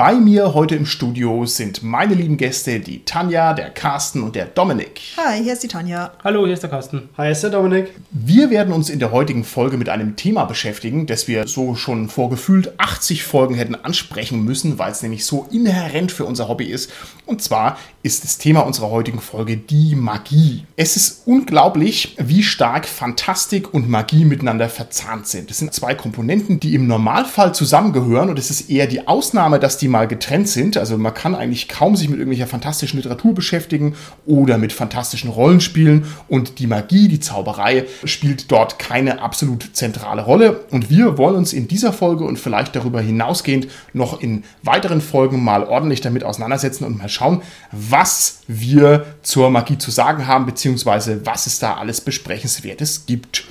Bei mir heute im Studio sind meine lieben Gäste, die Tanja, der Carsten und der Dominik. Hi, hier ist die Tanja. Hallo, hier ist der Carsten. Hi, hier ist der Dominik. Wir werden uns in der heutigen Folge mit einem Thema beschäftigen, das wir so schon vor gefühlt 80 Folgen hätten ansprechen müssen, weil es nämlich so inhärent für unser Hobby ist. Und zwar ist das Thema unserer heutigen Folge die Magie. Es ist unglaublich, wie stark Fantastik und Magie miteinander verzahnt sind. Das sind zwei Komponenten, die im Normalfall zusammengehören und es ist eher die Ausnahme, dass die mal getrennt sind. Also man kann eigentlich kaum sich mit irgendwelcher fantastischen Literatur beschäftigen oder mit fantastischen Rollenspielen und die Magie, die Zauberei spielt dort keine absolut zentrale Rolle. Und wir wollen uns in dieser Folge und vielleicht darüber hinausgehend noch in weiteren Folgen mal ordentlich damit auseinandersetzen und mal schauen, was wir zur Magie zu sagen haben, beziehungsweise was es da alles Besprechenswertes gibt.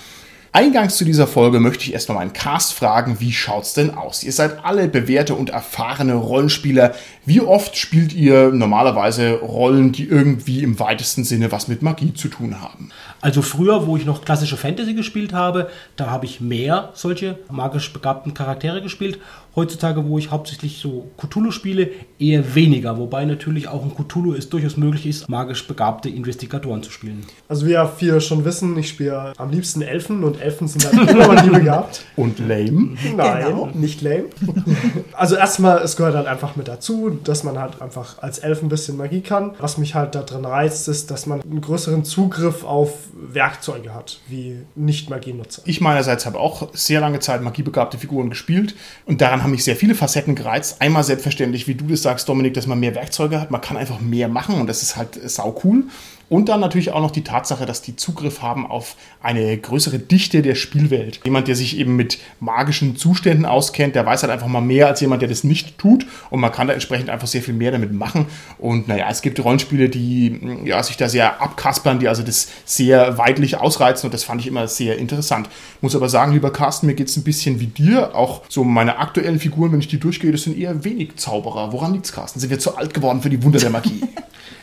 Eingangs zu dieser Folge möchte ich erstmal meinen Cast fragen, wie schaut's denn aus? Ihr seid alle bewährte und erfahrene Rollenspieler. Wie oft spielt ihr normalerweise Rollen, die irgendwie im weitesten Sinne was mit Magie zu tun haben? Also früher, wo ich noch klassische Fantasy gespielt habe, da habe ich mehr solche magisch begabten Charaktere gespielt. Heutzutage, wo ich hauptsächlich so Cthulhu spiele, eher weniger. Wobei natürlich auch ein Cthulhu es durchaus möglich ist, magisch begabte Investigatoren zu spielen. Also wie ja viele schon wissen, ich spiele am liebsten Elfen und Elfen sind halt immer Magie begabt. Und lame? Nein, Genau. nicht lame. Also erstmal, es gehört halt einfach mit dazu, dass man halt einfach als Elf ein bisschen Magie kann. Was mich halt da drin reizt, ist, dass man einen größeren Zugriff auf Werkzeuge hat, wie Nicht-Magie-Nutzer. Ich meinerseits habe auch sehr lange Zeit magiebegabte Figuren gespielt und daran haben mich sehr viele Facetten gereizt. Einmal selbstverständlich, wie du das sagst, Dominik, dass man mehr Werkzeuge hat, man kann einfach mehr machen und das ist halt sau cool. Und dann natürlich auch noch die Tatsache, dass die Zugriff haben auf eine größere Dichte der Spielwelt. Jemand, der sich eben mit magischen Zuständen auskennt, der weiß halt einfach mal mehr als jemand, der das nicht tut. Und man kann da entsprechend einfach sehr viel mehr damit machen. Und naja, es gibt Rollenspiele, die ja, sich da sehr abkaspern, die also das sehr weitlich ausreizen. Und das fand ich immer sehr interessant. Muss aber sagen, lieber Carsten, mir geht es ein bisschen wie dir. Auch so meine aktuellen Figuren, wenn ich die durchgehe, das sind eher wenig Zauberer. Woran liegt's, Carsten? Sind wir zu alt geworden für die Wunder der Magie?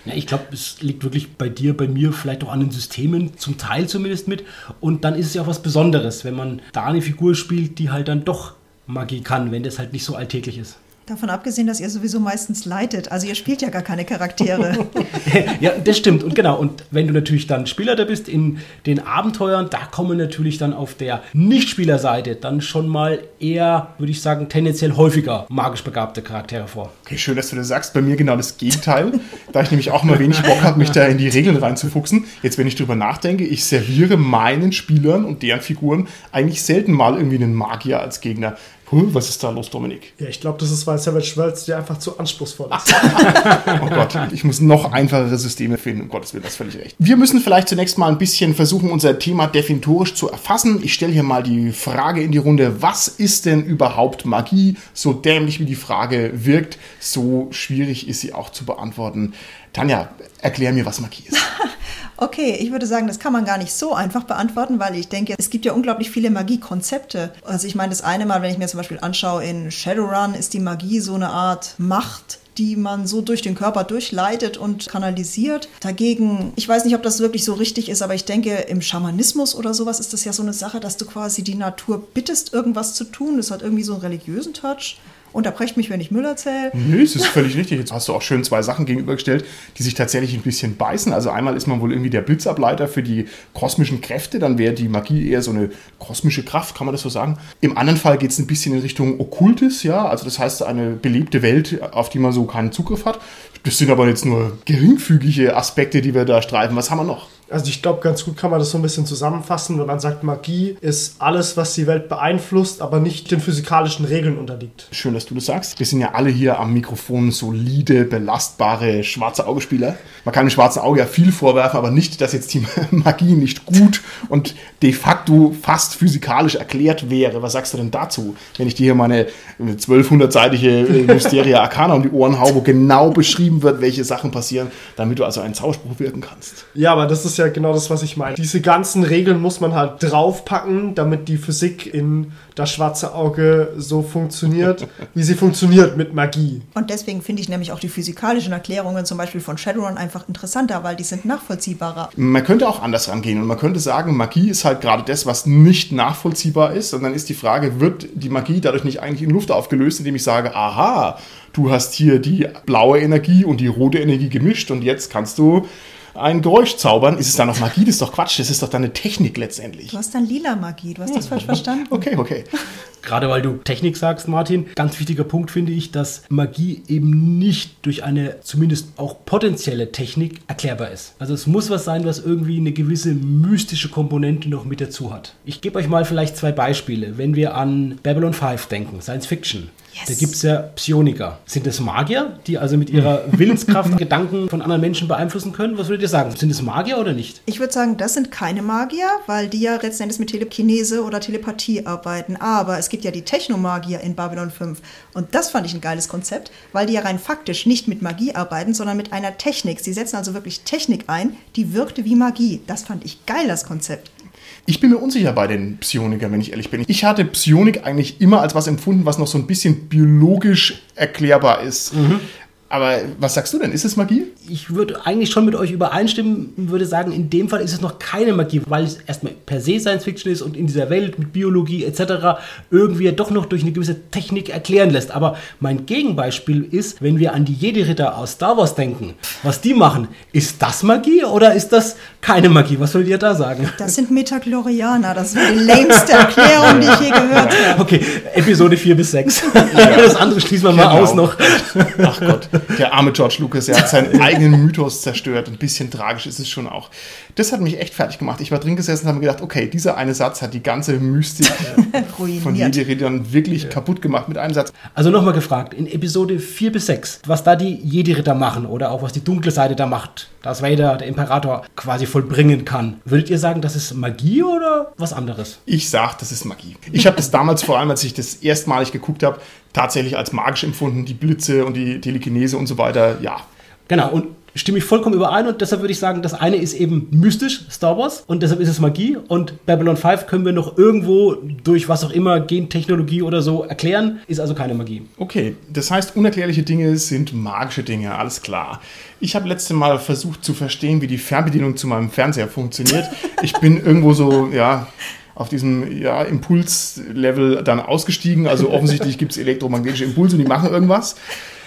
Ja, ich glaube, es liegt wirklich bei dir, bei mir, vielleicht auch an den Systemen, zum Teil zumindest mit. Und dann ist es ja auch was Besonderes, wenn man da eine Figur spielt, die halt dann doch Magie kann, wenn das halt nicht so alltäglich ist. Davon abgesehen, dass ihr sowieso meistens leitet. Also ihr spielt ja gar keine Charaktere. ja, das stimmt. Und genau, und wenn du natürlich dann Spielleiter bist in den Abenteuern, da kommen natürlich dann auf der Nicht-Spielerseite dann schon mal eher, würde ich sagen, tendenziell häufiger magisch begabte Charaktere vor. Okay, schön, dass du das sagst. Bei mir genau das Gegenteil. da ich nämlich auch immer wenig Bock habe, mich da in die Regeln reinzufuchsen. Jetzt, wenn ich drüber nachdenke, ich serviere meinen Spielern und deren Figuren eigentlich selten mal irgendwie einen Magier als Gegner. Was ist da los, Dominik? Ja, ich glaube, das ist, weil Savage Worlds dir einfach zu anspruchsvoll ist. Oh Gott, ich muss noch einfachere Systeme finden. Um Gottes Willen, das ist völlig recht. Wir müssen vielleicht zunächst mal ein bisschen versuchen, unser Thema definitorisch zu erfassen. Ich stelle hier mal die Frage in die Runde, was ist denn überhaupt Magie? So dämlich wie die Frage wirkt, so schwierig ist sie auch zu beantworten. Tanja, erklär mir, was Magie ist. Okay, ich würde sagen, das kann man gar nicht so einfach beantworten, weil ich denke, es gibt ja unglaublich viele Magiekonzepte. Also ich meine, das eine Mal, wenn ich mir zum Beispiel anschaue, in Shadowrun ist die Magie so eine Art Macht, die man so durch den Körper durchleitet und kanalisiert. Dagegen, ich weiß nicht, ob das wirklich so richtig ist, aber ich denke, im Schamanismus oder sowas ist das ja so eine Sache, dass du quasi die Natur bittest, irgendwas zu tun. Das hat irgendwie so einen religiösen Touch. Unterbrecht mich, wenn ich Müll erzähle. Nö, es ist völlig richtig. Jetzt hast du auch schön zwei Sachen gegenübergestellt, die sich tatsächlich ein bisschen beißen. Also einmal ist man wohl irgendwie der Blitzableiter für die kosmischen Kräfte, dann wäre die Magie eher so eine kosmische Kraft, kann man das so sagen. Im anderen Fall geht es ein bisschen in Richtung Okkultes, ja, also das heißt eine belebte Welt, auf die man so keinen Zugriff hat. Das sind aber jetzt nur geringfügige Aspekte, die wir da streifen. Was haben wir noch? Also ich glaube, ganz gut kann man das so ein bisschen zusammenfassen, wenn man sagt, Magie ist alles, was die Welt beeinflusst, aber nicht den physikalischen Regeln unterliegt. Schön, dass du das sagst. Wir sind ja alle hier am Mikrofon solide, belastbare schwarze Augespieler. Man kann dem schwarzen Auge ja viel vorwerfen, aber nicht, dass jetzt die Magie nicht gut und de facto fast physikalisch erklärt wäre. Was sagst du denn dazu, wenn ich dir hier meine 1200-seitige Mysteria Arcana um die Ohren hau, wo genau beschrieben wird, welche Sachen passieren, damit du also einen Zauberspruch wirken kannst? Ja, aber das ist ist ja genau das, was ich meine. Diese ganzen Regeln muss man halt draufpacken, damit die Physik in das schwarze Auge so funktioniert, wie sie funktioniert mit Magie. Und deswegen finde ich nämlich auch die physikalischen Erklärungen zum Beispiel von Shadowrun einfach interessanter, weil die sind nachvollziehbarer. Man könnte auch anders rangehen und man könnte sagen, Magie ist halt gerade das, was nicht nachvollziehbar ist. Und dann ist die Frage, wird die Magie dadurch nicht eigentlich in Luft aufgelöst, indem ich sage, aha, du hast hier die blaue Energie und die rote Energie gemischt und jetzt kannst du ein Geräusch zaubern. Ist es dann noch Magie? Das ist doch Quatsch. Das ist doch deine Technik letztendlich. Du hast dann lila Magie, du hast das falsch verstanden. Okay, okay. Gerade weil du Technik sagst, Martin, ganz wichtiger Punkt finde ich, dass Magie eben nicht durch eine zumindest auch potenzielle Technik erklärbar ist. Also es muss was sein, was irgendwie eine gewisse mystische Komponente noch mit dazu hat. Ich gebe euch mal vielleicht zwei Beispiele. Wenn wir an Babylon 5 denken, Science Fiction, Yes. da gibt es ja Psioniker. Sind das Magier, die also mit ihrer Willenskraft Gedanken von anderen Menschen beeinflussen können? Was würdet ihr sagen? Sind es Magier oder nicht? Ich würde sagen, das sind keine Magier, weil die ja letzten Endes mit Telekinese oder Telepathie arbeiten. Aber es gibt ja die Technomagier in Babylon 5. Und das fand ich ein geiles Konzept, weil die ja rein faktisch nicht mit Magie arbeiten, sondern mit einer Technik. Sie setzen also wirklich Technik ein, die wirkte wie Magie. Das fand ich geil, das Konzept. Ich bin mir unsicher bei den Psionikern, wenn ich ehrlich bin. Ich hatte Psionik eigentlich immer als was empfunden, was noch so ein bisschen biologisch erklärbar ist. Aber was sagst du denn? Ist es Magie? Ich würde eigentlich schon mit euch übereinstimmen, würde sagen, in dem Fall ist es noch keine Magie, weil es erstmal per se Science Fiction ist und in dieser Welt mit Biologie etc. irgendwie ja doch noch durch eine gewisse Technik erklären lässt. Aber mein Gegenbeispiel ist, wenn wir an die Jedi-Ritter aus Star Wars denken, was die machen, ist das Magie oder ist das keine Magie? Was wollt ihr da sagen? Das sind Metaglorianer. Das war die längste Erklärung, die ich je gehört habe. Okay, Episode 4 bis 6. Das andere schließen wir mal Genau. aus noch. Ach Gott, der arme George Lucas, er hat seinen eigenen Mythos zerstört. Ein bisschen tragisch ist es schon auch. Das hat mich echt fertig gemacht. Ich war drin gesessen und habe mir gedacht, okay, dieser eine Satz hat die ganze Mystik von Ruiniert. Jedi-Rittern wirklich kaputt gemacht mit einem Satz. Also nochmal gefragt, in Episode 4 bis 6, was da die Jedi-Ritter machen oder auch was die dunkle Seite da macht, Darth Vader, der Imperator, quasi vollbringen kann. Würdet ihr sagen, das ist Magie oder was anderes? Ich sag, das ist Magie. Ich habe das damals, vor allem als ich das erstmalig geguckt habe, tatsächlich als magisch empfunden. Die Blitze und die Telekinese und so weiter, ja. Genau, und stimme ich vollkommen überein und deshalb würde ich sagen, das eine ist eben mystisch, Star Wars, und deshalb ist es Magie und Babylon 5 können wir noch irgendwo durch was auch immer, Gentechnologie oder so erklären, ist also keine Magie. Okay, das heißt, unerklärliche Dinge sind magische Dinge, alles klar. Ich habe letzte Mal versucht zu verstehen, wie die Fernbedienung zu meinem Fernseher funktioniert. Ich bin irgendwo so, ja, auf diesem ja, Impulslevel dann ausgestiegen. Also offensichtlich gibt es elektromagnetische Impulse und die machen irgendwas.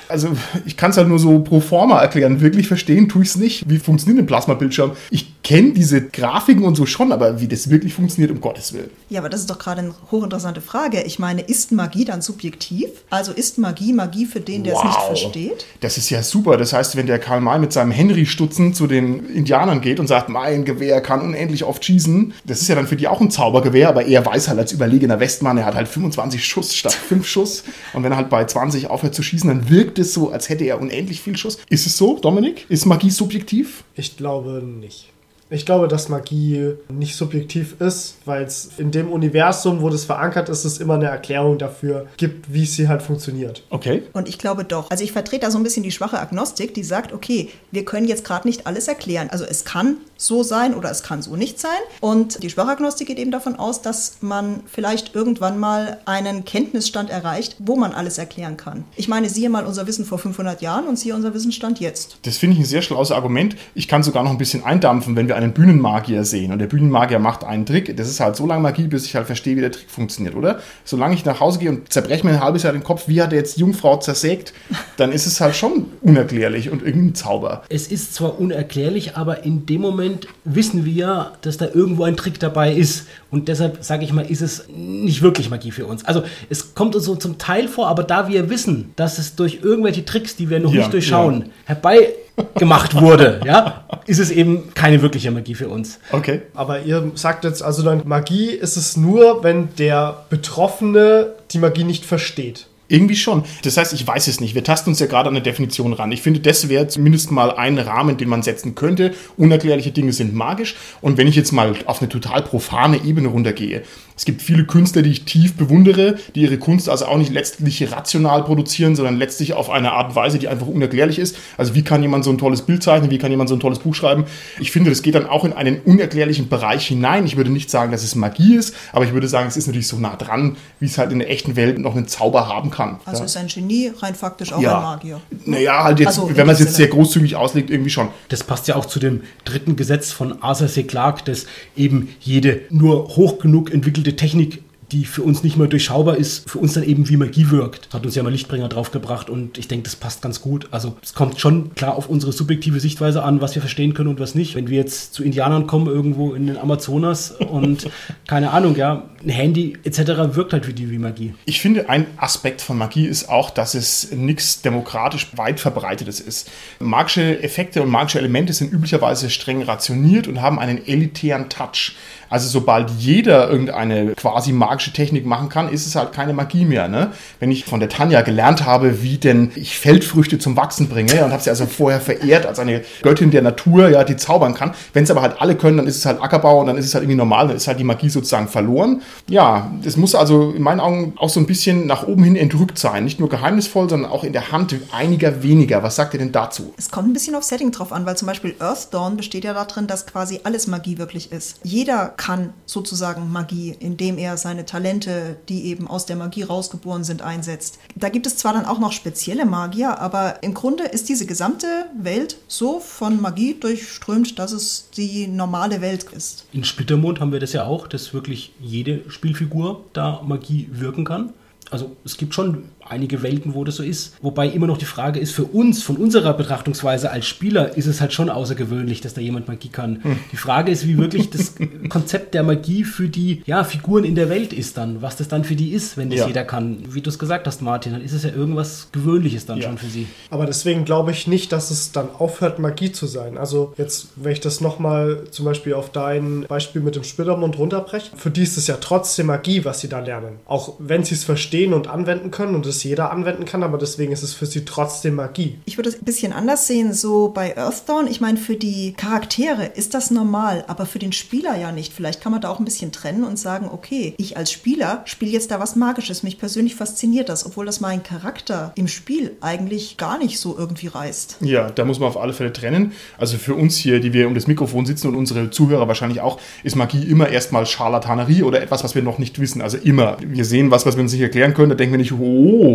Also ich kann es halt nur so pro forma erklären. Wirklich verstehen tue ich es nicht. Wie funktioniert ein Plasmabildschirm? Ich kenne diese Grafiken und so schon, aber wie das wirklich funktioniert, um Gottes Willen. Ja, aber das ist doch gerade eine hochinteressante Frage. Ich meine, ist Magie dann subjektiv? Also ist Magie Magie für den, der es nicht versteht? Das ist ja super. Das heißt, wenn der Karl May mit seinem Henry-Stutzen zu den Indianern geht und sagt, mein Gewehr kann unendlich oft schießen, das ist ja dann für die auch ein Zaubergewehr, aber er weiß halt als überlegener Westmann, er hat halt 25 Schuss statt 5 Schuss. Und wenn er halt bei 20 aufhört zu schießen, dann wirkt es so, als hätte er unendlich viel Schuss. Ist es so, Dominik? Ist Magie subjektiv? Ich glaube nicht. Ich glaube, dass Magie nicht subjektiv ist, weil es in dem Universum, wo das verankert ist, es immer eine Erklärung dafür gibt, wie sie halt funktioniert. Okay. Und ich glaube doch. Also ich vertrete da so ein bisschen die schwache Agnostik, die sagt, okay, wir können jetzt gerade nicht alles erklären. Also es kann so sein oder es kann so nicht sein. Und die schwache Agnostik geht eben davon aus, dass man vielleicht irgendwann mal einen Kenntnisstand erreicht, wo man alles erklären kann. Ich meine, siehe mal unser Wissen vor 500 Jahren und siehe unser Wissensstand jetzt. Das finde ich ein sehr schlaues Argument. Ich kann sogar noch ein bisschen eindampfen, wenn wir einen Bühnenmagier sehen und der Bühnenmagier macht einen Trick. Das ist halt so lange Magie, bis ich halt verstehe, wie der Trick funktioniert, oder? Solange ich nach Hause gehe und zerbreche mir ein halbes Jahr den Kopf, wie hat er jetzt die Jungfrau zersägt, dann ist es halt schon unerklärlich und irgendwie ein Zauber. Es ist zwar unerklärlich, aber in dem Moment wissen wir, dass da irgendwo ein Trick dabei ist. Und deshalb, sage ich mal, ist es nicht wirklich Magie für uns. Also es kommt uns so zum Teil vor, aber da wir wissen, dass es durch irgendwelche Tricks, die wir noch Ja, nicht durchschauen, herbei gemacht wurde, ja, ist es eben keine wirkliche Magie für uns. Okay. Aber ihr sagt jetzt also dann, Magie ist es nur, wenn der Betroffene die Magie nicht versteht. Irgendwie schon. Das heißt, ich weiß es nicht. Wir tasten uns ja gerade an eine Definition ran. Ich finde, das wäre zumindest mal ein Rahmen, den man setzen könnte. Unerklärliche Dinge sind magisch. Und wenn ich jetzt mal auf eine total profane Ebene runtergehe, es gibt viele Künstler, die ich tief bewundere, die ihre Kunst also auch nicht letztlich rational produzieren, sondern letztlich auf eine Art und Weise, die einfach unerklärlich ist. Also wie kann jemand so ein tolles Bild zeichnen, wie kann jemand so ein tolles Buch schreiben? Ich finde, das geht dann auch in einen unerklärlichen Bereich hinein. Ich würde nicht sagen, dass es Magie ist, aber ich würde sagen, es ist natürlich so nah dran, wie es halt in der echten Welt noch einen Zauber haben kann. Also ja. ist ein Genie rein faktisch auch ja. ein Magier. Naja, halt jetzt, Also, wenn man es jetzt sehr großzügig auslegt, irgendwie schon. Das passt ja auch zu dem dritten Gesetz von Arthur C. Clarke, dass eben jede nur hoch genug entwickelte Technik die für uns nicht mehr durchschaubar ist, für uns dann eben wie Magie wirkt. Hat uns ja mal Lichtbringer draufgebracht und ich denke, das passt ganz gut. Also es kommt schon klar auf unsere subjektive Sichtweise an, was wir verstehen können und was nicht. Wenn wir jetzt zu Indianern kommen, irgendwo in den Amazonas und keine Ahnung, ja, ein Handy etc. wirkt halt wie die wie Magie. Ich finde, ein Aspekt von Magie ist auch, dass es nichts demokratisch weit verbreitetes ist. Magische Effekte und magische Elemente sind üblicherweise streng rationiert und haben einen elitären Touch. Also sobald jeder irgendeine quasi magische Technik machen kann, ist es halt keine Magie mehr. Ne? Wenn ich von der Tanja gelernt habe, wie denn ich Feldfrüchte zum Wachsen bringe und habe sie also vorher verehrt als eine Göttin der Natur, ja, die zaubern kann. Wenn es aber halt alle können, dann ist es halt Ackerbau und dann ist es halt irgendwie normal, dann ist halt die Magie sozusagen verloren. Ja, das muss also in meinen Augen auch so ein bisschen nach oben hin entrückt sein. Nicht nur geheimnisvoll, sondern auch in der Hand einiger weniger. Was sagt ihr denn dazu? Es kommt ein bisschen auf Setting drauf an, weil zum Beispiel Earth Dawn besteht ja darin, dass quasi alles Magie wirklich ist. Jeder kann sozusagen Magie, indem er seine Talente, die eben aus der Magie rausgeboren sind, einsetzt. Da gibt es zwar dann auch noch spezielle Magier, aber im Grunde ist diese gesamte Welt so von Magie durchströmt, dass es die normale Welt ist. In Splittermond haben wir das ja auch, dass wirklich jede Spielfigur da Magie wirken kann. Also es gibt schon einige Welten, wo das so ist. Wobei immer noch die Frage ist, für uns, von unserer Betrachtungsweise als Spieler, ist es halt schon außergewöhnlich, dass da jemand Magie kann. Hm. Die Frage ist, wie wirklich das Konzept der Magie für die ja, Figuren in der Welt ist dann, was das dann für die ist, wenn das ja. jeder kann. Wie du es gesagt hast, Martin, dann ist es ja irgendwas Gewöhnliches dann ja. schon für sie. Aber deswegen glaube ich nicht, dass es dann aufhört, Magie zu sein. Also jetzt, wenn ich das nochmal zum Beispiel auf dein Beispiel mit dem Splittermund runterbreche, für die ist es ja trotzdem Magie, was sie da lernen. Auch wenn sie es verstehen und anwenden können und es jeder anwenden kann, aber deswegen ist es für sie trotzdem Magie. Ich würde es ein bisschen anders sehen, so bei Earthdawn. Ich meine, für die Charaktere ist das normal, aber für den Spieler ja nicht. Vielleicht kann man da auch ein bisschen trennen und sagen, okay, ich als Spieler spiele jetzt da was Magisches. Mich persönlich fasziniert das, obwohl das meinen Charakter im Spiel eigentlich gar nicht so irgendwie reißt. Ja, da muss man auf alle Fälle trennen. Also für uns hier, die wir um das Mikrofon sitzen und unsere Zuhörer wahrscheinlich auch, ist Magie immer erstmal Scharlatanerie oder etwas, was wir noch nicht wissen. Also immer. Wir sehen was, was wir uns nicht erklären können, da denken wir nicht, oh,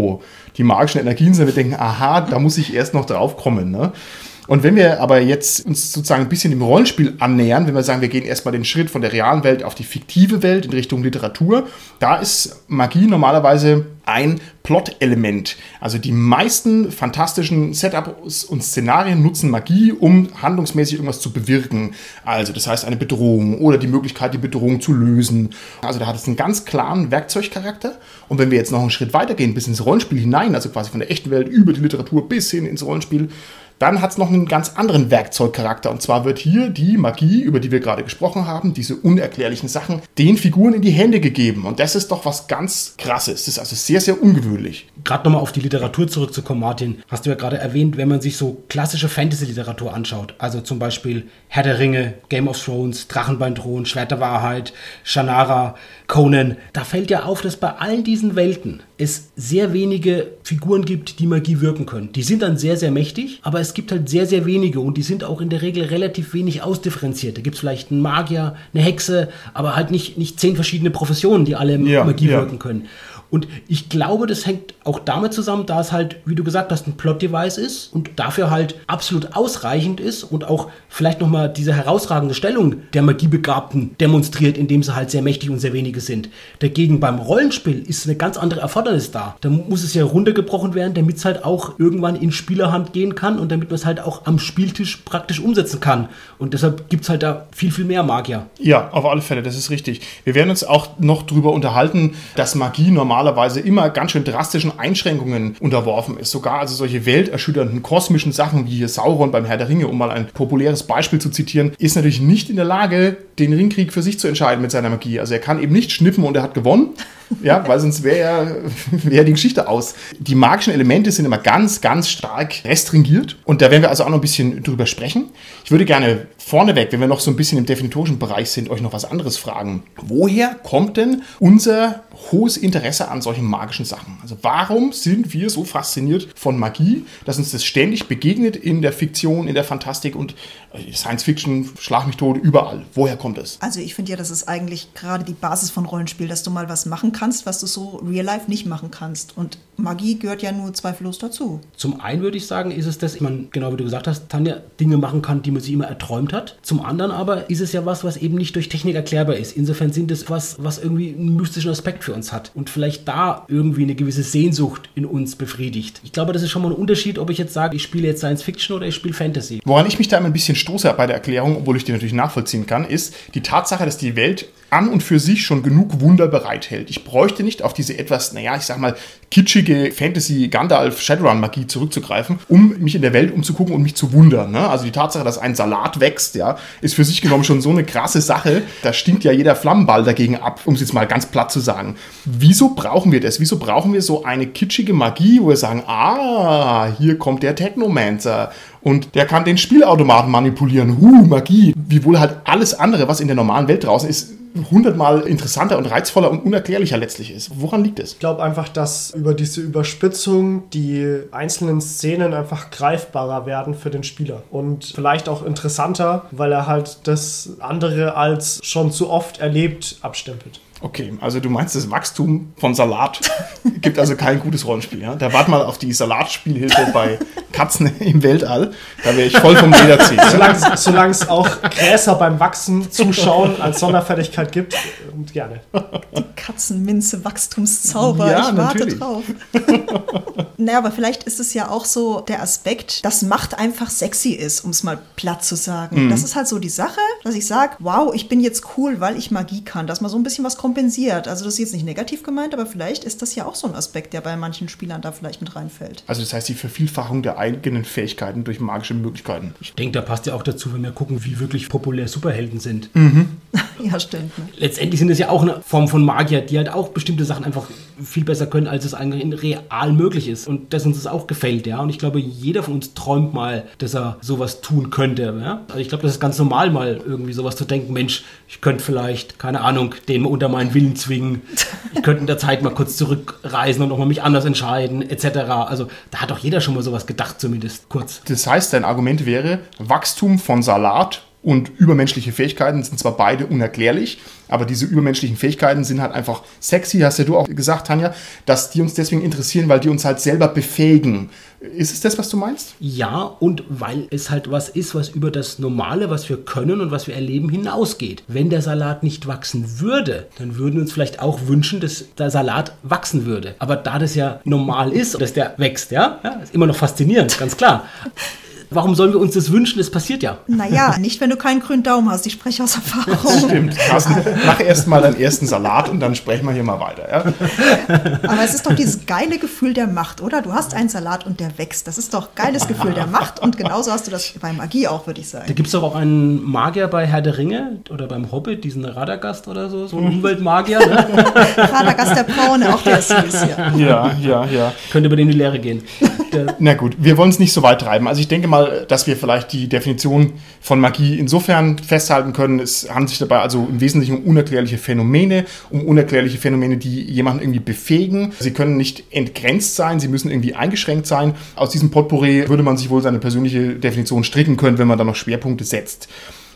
die magischen Energien sind, wir denken, aha, da muss ich erst noch drauf kommen. Ne? Und wenn wir aber jetzt uns sozusagen ein bisschen dem Rollenspiel annähern, wenn wir sagen, wir gehen erstmal den Schritt von der realen Welt auf die fiktive Welt in Richtung Literatur, da ist Magie normalerweise ein Plot-Element. Also die meisten fantastischen Setups und Szenarien nutzen Magie, um handlungsmäßig irgendwas zu bewirken. Also das heißt eine Bedrohung oder die Möglichkeit, die Bedrohung zu lösen. Also da hat es einen ganz klaren Werkzeugcharakter. Und wenn wir jetzt noch einen Schritt weitergehen, bis ins Rollenspiel hinein, also quasi von der echten Welt über die Literatur bis hin ins Rollenspiel, dann hat es noch einen ganz anderen Werkzeugcharakter. Und zwar wird hier die Magie, über die wir gerade gesprochen haben, diese unerklärlichen Sachen, den Figuren in die Hände gegeben. Und das ist doch was ganz Krasses. Das ist also sehr, sehr ungewöhnlich. Gerade nochmal auf die Literatur zurückzukommen, Martin, hast du ja gerade erwähnt, wenn man sich so klassische Fantasy-Literatur anschaut, also zum Beispiel Herr der Ringe, Game of Thrones, Drachenbeinthron, Schwert der Wahrheit, Shannara, Conan, da fällt ja auf, dass bei all diesen Welten es sehr wenige Figuren gibt, die Magie wirken können. Die sind dann sehr, sehr mächtig, aber es gibt halt sehr, sehr wenige und die sind auch in der Regel relativ wenig ausdifferenziert. Da gibt es vielleicht einen Magier, eine Hexe, aber halt nicht, nicht zehn verschiedene Professionen, die alle ja, Magie ja. wirken können. Und ich glaube, das hängt auch damit zusammen, da es halt, wie du gesagt hast, ein Plot-Device ist und dafür halt absolut ausreichend ist und auch vielleicht nochmal diese herausragende Stellung der Magiebegabten demonstriert, indem sie halt sehr mächtig und sehr wenige sind. Dagegen beim Rollenspiel ist eine ganz andere Erfordernis da. Da muss es ja runtergebrochen werden, damit es halt auch irgendwann in Spielerhand gehen kann und damit man es halt auch am Spieltisch praktisch umsetzen kann. Und deshalb gibt es halt da viel, viel mehr Magier. Ja, auf alle Fälle, das ist richtig. Wir werden uns auch noch darüber unterhalten, dass Magie normal normalerweise immer ganz schön drastischen Einschränkungen unterworfen ist. Sogar also solche welterschütternden kosmischen Sachen wie hier Sauron beim Herr der Ringe, um mal ein populäres Beispiel zu zitieren, ist natürlich nicht in der Lage, den Ringkrieg für sich zu entscheiden mit seiner Magie. Also er kann eben nicht schnippen und er hat gewonnen. Ja, weil sonst wäre er wäre die Geschichte aus. Die magischen Elemente sind immer ganz, ganz stark restringiert und da werden wir also auch noch ein bisschen drüber sprechen. Ich würde gerne vorneweg, wenn wir noch so ein bisschen im definitorischen Bereich sind, euch noch was anderes fragen. Woher kommt denn unser hohes Interesse an solchen magischen Sachen? Also warum sind wir so fasziniert von Magie, dass uns das ständig begegnet in der Fiktion, in der Fantastik und äh, Science Fiction, Schlag mich tot, überall? Woher kommt es? Also ich finde ja, das ist eigentlich gerade die Basis von Rollenspiel, dass du mal was machen kannst, was du so real life nicht machen kannst. Und Magie gehört ja nur zweifellos dazu. Zum einen würde ich sagen, ist es, dass man, genau wie du gesagt hast, Tanja, Dinge machen kann, die man sich immer erträumt hat. Zum anderen aber ist es ja was, was eben nicht durch Technik erklärbar ist. Insofern sind es was, was irgendwie einen mystischen Aspekt für uns hat und vielleicht da irgendwie eine gewisse Sehnsucht in uns befriedigt. Ich glaube, das ist schon mal ein Unterschied, ob ich jetzt sage, ich spiele jetzt Science Fiction oder ich spiele Fantasy. Woran ich mich da immer ein bisschen stoße bei der Erklärung, obwohl ich die natürlich nachvollziehen kann, ist die Tatsache, dass die Welt an und für sich schon genug Wunder bereithält. Ich bräuchte nicht auf diese etwas, naja, ich sag mal, kitschige Fantasy Gandalf Shadowrun Magie zurückzugreifen, um mich in der Welt umzugucken und mich zu wundern. Ne? Also die Tatsache, dass ein Salat wächst, ja, ist für sich genommen schon so eine krasse Sache. Da stinkt ja jeder Flammenball dagegen ab, um es jetzt mal ganz platt zu sagen. Wieso brauchen wir das? Wieso brauchen wir so eine kitschige Magie, wo wir sagen, ah, hier kommt der Technomancer und der kann den Spielautomaten manipulieren. Huh, Magie. Wiewohl halt alles andere, was in der normalen Welt draußen ist, hundertmal interessanter und reizvoller und unerklärlicher letztlich ist. Woran liegt es? Ich glaube einfach, dass über diese Überspitzung die einzelnen Szenen einfach greifbarer werden für den Spieler und vielleicht auch interessanter, weil er halt das andere als schon zu oft erlebt abstempelt. Okay, also du meinst, das Wachstum von Salat gibt also kein gutes Rollenspiel. Ja? Da wart mal auf die Salatspielhilfe bei Katzen im Weltall. Da wäre ich voll vom Leder ziehen. Solange es auch Gräser beim Wachsen zuschauen als Sonderfertigkeit gibt, gerne. Die Katzenminze Wachstumszauber, ja, ich warte natürlich. drauf. naja, aber vielleicht ist es ja auch so der Aspekt, dass Macht einfach sexy ist, um es mal platt zu sagen. Mhm. Das ist halt so die Sache, dass ich sage, wow, ich bin jetzt cool, weil ich Magie kann, dass man so ein bisschen was kompensiert. Also das ist jetzt nicht negativ gemeint, aber vielleicht ist das ja auch so ein Aspekt, der bei manchen Spielern da vielleicht mit reinfällt. Also das heißt die Vervielfachung der eigenen Fähigkeiten durch magische Möglichkeiten. Ich denke, da passt ja auch dazu, wenn wir gucken, wie wirklich populär Superhelden sind. Mhm. ja, stimmt. Ne? Letztendlich sind es ja auch eine Form von Magier, die halt auch bestimmte Sachen einfach viel besser können, als es eigentlich real möglich ist. Und dass uns das auch gefällt, ja. Und ich glaube, jeder von uns träumt mal, dass er sowas tun könnte. Ja? Also ich glaube, das ist ganz normal, mal irgendwie sowas zu denken, Mensch, ich könnte vielleicht, keine Ahnung, den unter meinen Willen zwingen. Ich könnte in der Zeit mal kurz zurückreisen und nochmal mich anders entscheiden, etc. Also da hat doch jeder schon mal sowas gedacht, zumindest kurz. Das heißt, dein Argument wäre, Wachstum von Salat und übermenschliche Fähigkeiten sind zwar beide unerklärlich, aber diese übermenschlichen Fähigkeiten sind halt einfach sexy, hast ja du auch gesagt, Tanja, dass die uns deswegen interessieren, weil die uns halt selber befähigen. Ist es das, was du meinst? Ja, und weil es halt was ist, was über das Normale, was wir können und was wir erleben, hinausgeht. Wenn der Salat nicht wachsen würde, dann würden wir uns vielleicht auch wünschen, dass der Salat wachsen würde. Aber da das ja normal ist, dass der wächst, ja, ja ist immer noch faszinierend, ganz klar. Warum sollen wir uns das wünschen? Es passiert ja. Naja, nicht, wenn du keinen grünen Daumen hast. Ich spreche aus Erfahrung. Das stimmt. Carsten, mach erst mal deinen ersten Salat und dann sprechen wir hier mal weiter. Ja? Aber es ist doch dieses geile Gefühl der Macht, oder? Du hast einen Salat und der wächst. Das ist doch geiles Gefühl der Macht und genauso hast du das bei Magie auch, würde ich sagen. Da gibt es doch auch einen Magier bei Herr der Ringe oder beim Hobbit, diesen Radagast oder so, so ein Umweltmagier. Ne? Radagast der Braune, auch der ist süß, ja. Ja, ja, ja. Könnte über den in die Lehre gehen. Na gut, wir wollen es nicht so weit treiben. Also ich denke mal, dass wir vielleicht die Definition von Magie insofern festhalten können. Es handelt sich dabei also im Wesentlichen um unerklärliche Phänomene, um unerklärliche Phänomene, die jemanden irgendwie befähigen. Sie können nicht entgrenzt sein, sie müssen irgendwie eingeschränkt sein. Aus diesem Potpourri würde man sich wohl seine persönliche Definition stricken können, wenn man da noch Schwerpunkte setzt.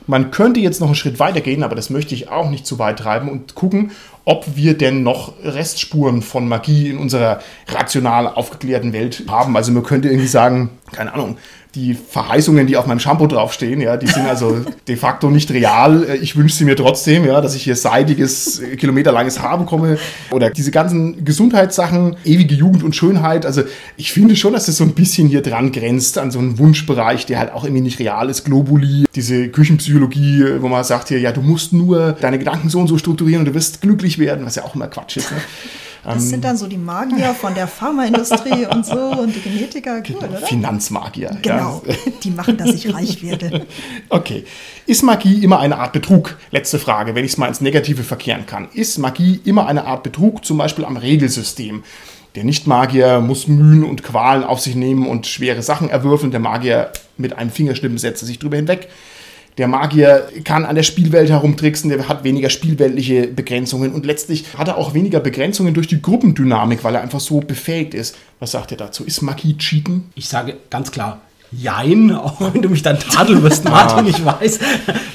Man könnte jetzt noch einen Schritt weiter gehen, aber das möchte ich auch nicht zu weit treiben und gucken, ob wir denn noch Restspuren von Magie in unserer rational aufgeklärten Welt haben. Also man könnte irgendwie sagen, keine Ahnung, die Verheißungen, die auf meinem Shampoo draufstehen, ja, die sind also de facto nicht real. Ich wünsche sie mir trotzdem, ja, dass ich hier seidiges, kilometerlanges Haar bekomme. Oder diese ganzen Gesundheitssachen, ewige Jugend und Schönheit. Also ich finde schon, dass das so ein bisschen hier dran grenzt an so einen Wunschbereich, der halt auch irgendwie nicht real ist. Globuli, diese Küchenpsychologie, wo man sagt hier, ja, du musst nur deine Gedanken so und so strukturieren und du wirst glücklich werden, was ja auch immer Quatsch ist. Ne? Das ähm, sind dann so die Magier von der Pharmaindustrie und so und die Genetiker. Cool, genau, oder? Finanzmagier. Genau, ja. die machen, dass ich reich werde. Okay. Ist Magie immer eine Art Betrug? Letzte Frage, wenn ich es mal ins Negative verkehren kann. Ist Magie immer eine Art Betrug, zum Beispiel am Regelsystem? Der Nicht-Magier muss Mühen und Qualen auf sich nehmen und schwere Sachen erwürfeln. Der Magier mit einem Fingerschnippen setzt sich drüber hinweg. Der Magier kann an der Spielwelt herumtricksen, der hat weniger spielweltliche Begrenzungen und letztlich hat er auch weniger Begrenzungen durch die Gruppendynamik, weil er einfach so befähigt ist. Was sagt ihr dazu? Ist Magie Cheaten? Ich sage ganz klar, Jein, auch wenn du mich dann tadeln wirst, Martin, ich weiß.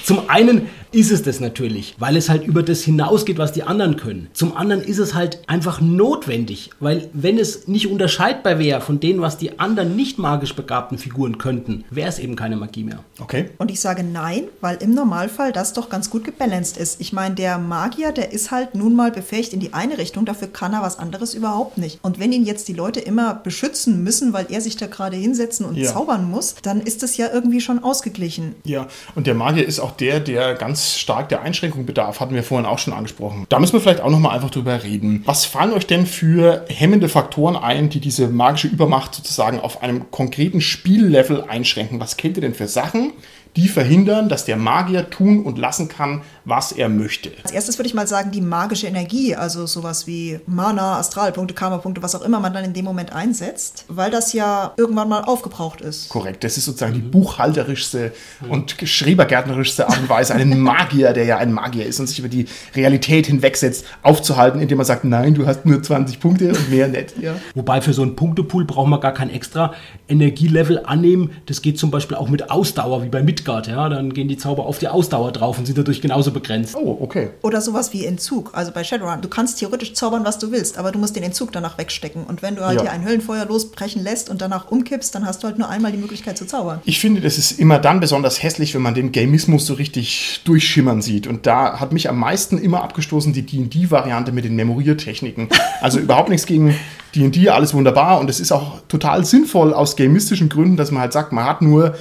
Zum einen ist es das natürlich, weil es halt über das hinausgeht, was die anderen können. Zum anderen ist es halt einfach notwendig, weil wenn es nicht unterscheidbar wäre von dem, was die anderen nicht magisch begabten Figuren könnten, wäre es eben keine Magie mehr. Okay. Und ich sage nein, weil im Normalfall das doch ganz gut gebalanced ist. Ich meine, der Magier, der ist halt nun mal befähigt in die eine Richtung, dafür kann er was anderes überhaupt nicht. Und wenn ihn jetzt die Leute immer beschützen müssen, weil er sich da gerade hinsetzen und Ja. zaubern muss, dann ist das ja irgendwie schon ausgeglichen. Ja, und der Magier ist auch der, der ganz stark der Einschränkung bedarf, hatten wir vorhin auch schon angesprochen. Da müssen wir vielleicht auch nochmal einfach drüber reden. Was fallen euch denn für hemmende Faktoren ein, die diese magische Übermacht sozusagen auf einem konkreten Spiellevel einschränken? Was kennt ihr denn für Sachen, die verhindern, dass der Magier tun und lassen kann, was er möchte? Als erstes würde ich mal sagen, die magische Energie, also sowas wie Mana, Astralpunkte, Karma-Punkte, was auch immer man dann in dem Moment einsetzt, weil das ja irgendwann mal aufgebraucht ist. Korrekt, das ist sozusagen die buchhalterischste und schrebergärtnerischste Art und Weise, einen Magier, der ja ein Magier ist und sich über die Realität hinwegsetzt, aufzuhalten, indem man sagt, nein, du hast nur 20 Punkte und mehr nicht. Ja. Wobei für so einen Punktepool braucht man gar kein extra Energielevel annehmen. Das geht zum Beispiel auch mit Ausdauer, wie bei Midgard. Ja? Dann gehen die Zauber auf die Ausdauer drauf und sind dadurch genauso begrenzt. Oh, okay. Oder sowas wie Entzug, also bei Shadowrun. Du kannst theoretisch zaubern, was du willst, aber du musst den Entzug danach wegstecken. Und wenn du halt Ja. hier ein Höllenfeuer losbrechen lässt und danach umkippst, dann hast du halt nur einmal die Möglichkeit zu zaubern. Ich finde, das ist immer dann besonders hässlich, wenn man den Gamismus so richtig durchschimmern sieht. Und da hat mich am meisten immer abgestoßen die D&D-Variante mit den Memoriertechniken. Also überhaupt nichts gegen D&D, alles wunderbar. Und es ist auch total sinnvoll aus gamistischen Gründen, dass man halt sagt, man hat nur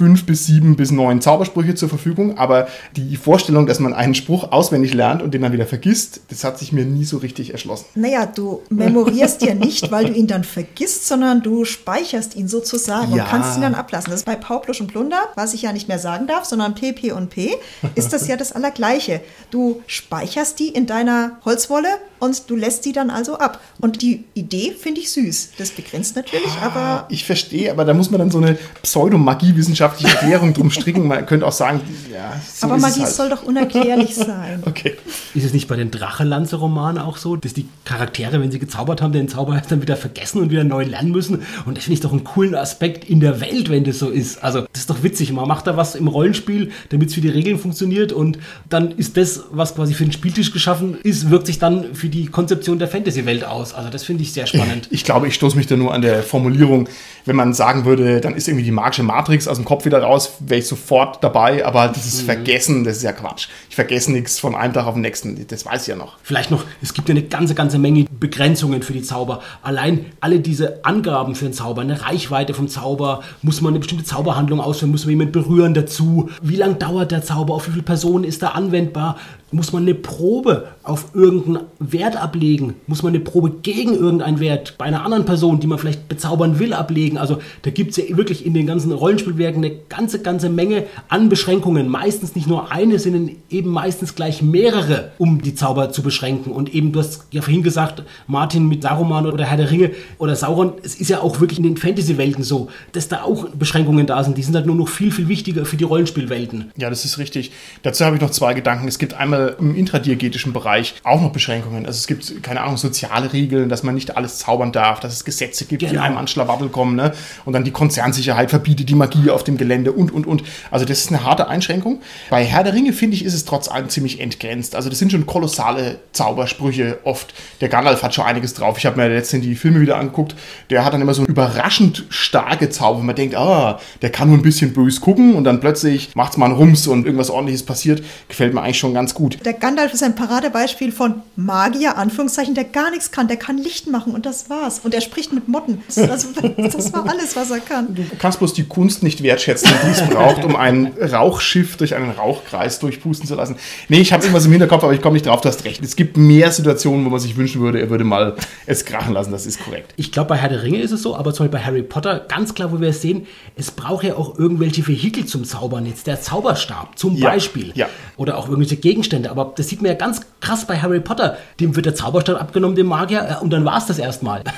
fünf bis sieben bis neun Zaubersprüche zur Verfügung, aber die Vorstellung, dass man einen Spruch auswendig lernt und den dann wieder vergisst, das hat sich mir nie so richtig erschlossen. Naja, du memorierst ja nicht, weil du ihn dann vergisst, sondern du speicherst ihn sozusagen Ja. und kannst ihn dann ablassen. Das ist bei Pauplusch und Plunder, was ich ja nicht mehr sagen darf, sondern P, P und P, ist das ja das Allergleiche. Du speicherst die in deiner Holzwolle und du lässt die dann also ab. Und die Idee finde ich süß. Das begrenzt natürlich, aber Ich verstehe, aber da muss man dann so eine pseudomagie-wissenschaftliche Erklärung drum stricken. Man könnte auch sagen, ja, so aber ist Magie es halt. soll doch unerklärlich sein. Okay. Ist es nicht bei den Drachelanze-Romanen auch so, dass die Charaktere, wenn sie gezaubert haben, den Zauber dann wieder vergessen und wieder neu lernen müssen? Und das finde ich doch einen coolen Aspekt in der Welt, wenn das so ist. Also, das ist doch witzig. Man macht da was im Rollenspiel, damit es für die Regeln funktioniert und dann ist das, was quasi für den Spieltisch geschaffen ist, wirkt sich dann für die Konzeption der Fantasy-Welt aus. Also, das finde ich sehr spannend. Ich glaube, ich stoße mich da nur an der Formulierung, wenn man sagen würde, dann ist irgendwie die magische Matrix aus dem Kopf wieder raus, wäre ich sofort dabei, aber dieses Vergessen, das ist ja Quatsch. Ich vergesse nichts von einem Tag auf den nächsten, das weiß ich ja noch. Vielleicht noch, es gibt ja eine ganze, ganze Menge Begrenzungen für die Zauber. Allein alle diese Angaben für den Zauber, eine Reichweite vom Zauber, muss man eine bestimmte Zauberhandlung ausführen, muss man jemanden berühren dazu, wie lang dauert der Zauber, auf wie viele Personen ist er anwendbar, muss man eine Probe auf irgendeinen Wert ablegen, muss man eine Probe gegen irgendeinen Wert bei einer anderen Person, die man vielleicht bezaubern will, ablegen. Also da gibt es ja wirklich in den ganzen Rollenspielwerken eine ganze, ganze Menge an Beschränkungen. Meistens nicht nur eine, sondern eben meistens gleich mehrere, um die Zauber zu beschränken. Und eben, du hast ja vorhin gesagt, Martin mit Saruman oder Herr der Ringe oder Sauron, es ist ja auch wirklich in den Fantasy-Welten so, dass da auch Beschränkungen da sind. Die sind halt nur noch viel, viel wichtiger für die Rollenspielwelten. Ja, das ist richtig. Dazu habe ich noch zwei Gedanken. Es gibt einmal im intradiagetischen Bereich auch noch Beschränkungen. Also es gibt, keine Ahnung, soziale Regeln, dass man nicht alles zaubern darf, dass es Gesetze gibt, die Genau. einem an Schlawaddel kommen, ne? Und dann die Konzernsicherheit verbietet die Magie auf dem Gelände und, und, und. Also das ist eine harte Einschränkung. Bei Herr der Ringe, finde ich, ist es trotz allem ziemlich entgrenzt. Also das sind schon kolossale Zaubersprüche oft. Der Gandalf hat schon einiges drauf. Ich habe mir letztens die Filme wieder angeguckt. Der hat dann immer so überraschend starke Zauber. Man denkt, ah, der kann nur ein bisschen bös gucken und dann plötzlich macht's mal einen Rums und irgendwas ordentliches passiert. Gefällt mir eigentlich schon ganz gut. Der Gandalf ist ein Paradebeispiel von Magier, Anführungszeichen, der gar nichts kann. Der kann Licht machen und das war's. Und er spricht mit Motten. Das, also, das war alles, was er kann. Du kannst bloß die Kunst nicht wertschätzen, die es braucht, um ein Rauchschiff durch einen Rauchkreis durchpusten zu lassen. Nee, ich habe irgendwas im Hinterkopf, aber ich komme nicht drauf, du hast recht. Es gibt mehr Situationen, wo man sich wünschen würde, er würde mal es krachen lassen, das ist korrekt. Ich glaube, bei Herr der Ringe ist es so, aber zum Beispiel bei Harry Potter, ganz klar, wo wir es sehen, es braucht ja auch irgendwelche Vehikel zum Zaubern. Jetzt der Zauberstab zum Ja, Beispiel. ja. Oder auch irgendwelche Gegenstände. Aber das sieht man ja ganz krass bei Harry Potter. Dem wird der Zauberstein abgenommen, dem Magier, äh, und dann war es das erstmal.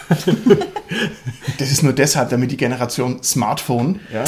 Das ist nur deshalb, damit die Generation Smartphone ja,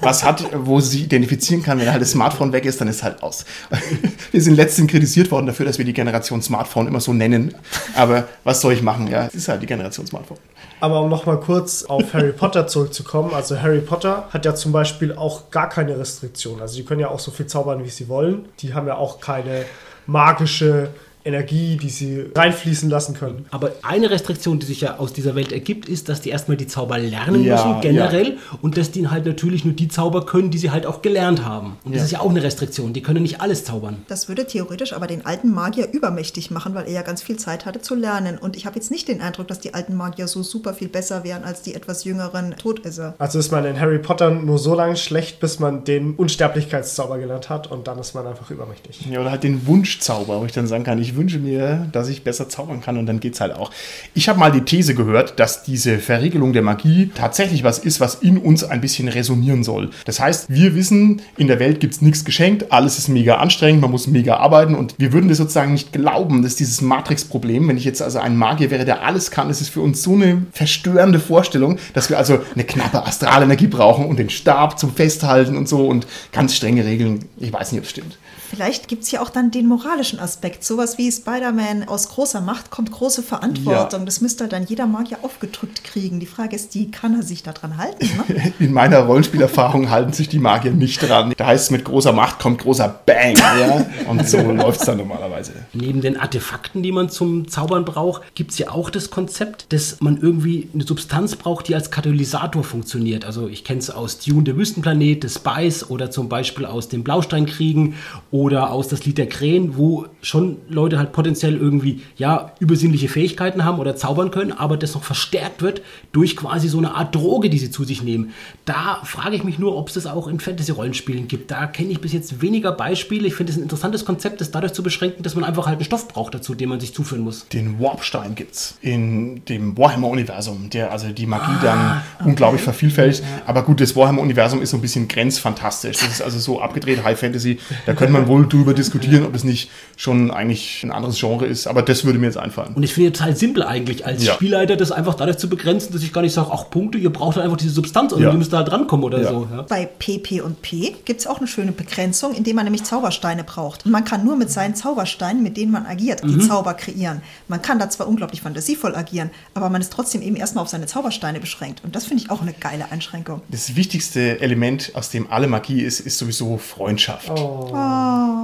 was hat, wo sie identifizieren kann, wenn halt das Smartphone weg ist, dann ist halt aus. Wir sind letztens kritisiert worden dafür, dass wir die Generation Smartphone immer so nennen. Aber was soll ich machen? Ja, es ist halt die Generation Smartphone. Aber um nochmal kurz auf Harry Potter zurückzukommen, also Harry Potter hat ja zum Beispiel auch gar keine Restriktion. Also die können ja auch so viel zaubern, wie sie wollen. Die haben ja auch keine magische Energie, die sie reinfließen lassen können. Aber eine Restriktion, die sich ja aus dieser Welt ergibt, ist, dass die erstmal die Zauber lernen Ja, müssen, generell, und dass die halt natürlich nur die Zauber können, die sie halt auch gelernt haben. Und das Ja. ist ja auch eine Restriktion, die können nicht alles zaubern. Das würde theoretisch aber den alten Magier übermächtig machen, weil er ja ganz viel Zeit hatte zu lernen. Und ich habe jetzt nicht den Eindruck, dass die alten Magier so super viel besser wären als die etwas jüngeren Todesser. Also ist man in Harry Potter nur so lange schlecht, bis man den Unsterblichkeitszauber gelernt hat und dann ist man einfach übermächtig. Ja, oder halt den Wunschzauber, wo ich dann sagen kann, ich wünsche mir, dass ich besser zaubern kann und dann geht's halt auch. Ich habe mal die These gehört, dass diese Verriegelung der Magie tatsächlich was ist, was in uns ein bisschen resonieren soll. Das heißt, wir wissen, in der Welt gibt's nichts geschenkt, alles ist mega anstrengend, man muss mega arbeiten und wir würden das sozusagen nicht glauben, dass dieses Matrix-Problem, wenn ich jetzt also ein Magier wäre, der alles kann, ist für uns so eine verstörende Vorstellung, dass wir also eine knappe Astralenergie brauchen und den Stab zum Festhalten und so und ganz strenge Regeln. Ich weiß nicht, ob es stimmt. Vielleicht gibt es ja auch dann den moralischen Aspekt. Sowas wie Spider-Man aus großer Macht kommt große Verantwortung. Ja. Das müsste dann jeder Magier aufgedrückt kriegen. Die Frage ist die, kann er sich daran halten? Ne? In meiner Rollenspielerfahrung halten sich die Magier nicht dran. Da heißt es, mit großer Macht kommt großer Bang. Ja? Und so läuft es dann normalerweise. Neben den Artefakten, die man zum Zaubern braucht, gibt es ja auch das Konzept, dass man irgendwie eine Substanz braucht, die als Katalysator funktioniert. Also ich kenne es aus Dune, der Wüstenplanet, des Spice oder zum Beispiel aus den Blausteinkriegen oder aus das Lied der Krähen, wo schon Leute halt potenziell irgendwie, ja, übersinnliche Fähigkeiten haben oder zaubern können, aber das noch verstärkt wird durch quasi so eine Art Droge, die sie zu sich nehmen. Da frage ich mich nur, ob es das auch in Fantasy-Rollenspielen gibt. Da kenne ich bis jetzt weniger Beispiele. Ich finde es ein interessantes Konzept, das dadurch zu beschränken, dass man einfach halt einen Stoff braucht dazu, den man sich zuführen muss. Den Warpstein gibt's in dem Warhammer-Universum, der also die Magie dann unglaublich vervielfältigt. Aber gut, das Warhammer-Universum ist so ein bisschen grenzfantastisch. Das ist also so abgedreht High Fantasy. Da könnte man wohl drüber diskutieren, ob es nicht schon eigentlich ein anderes Genre ist. Aber das würde mir jetzt einfallen. Und ich finde total simpel eigentlich, als Ja. Spielleiter das einfach dadurch zu begrenzen, dass ich gar nicht sage, ach Punkte, ihr braucht halt einfach diese Substanz und Ja. ihr müsst da halt drankommen oder Ja. so. Ja. Bei PP und P gibt es auch eine schöne Begrenzung, indem man nämlich Zaubersteine braucht. Und man kann nur mit seinen Zaubersteinen, mit denen man agiert, die Zauber kreieren. Man kann da zwar unglaublich fantasievoll agieren, aber man ist trotzdem eben erstmal auf seine Zaubersteine beschränkt. Und das finde ich auch eine geile Einschränkung. Das wichtigste Element, aus dem alle Magie ist, ist sowieso Freundschaft.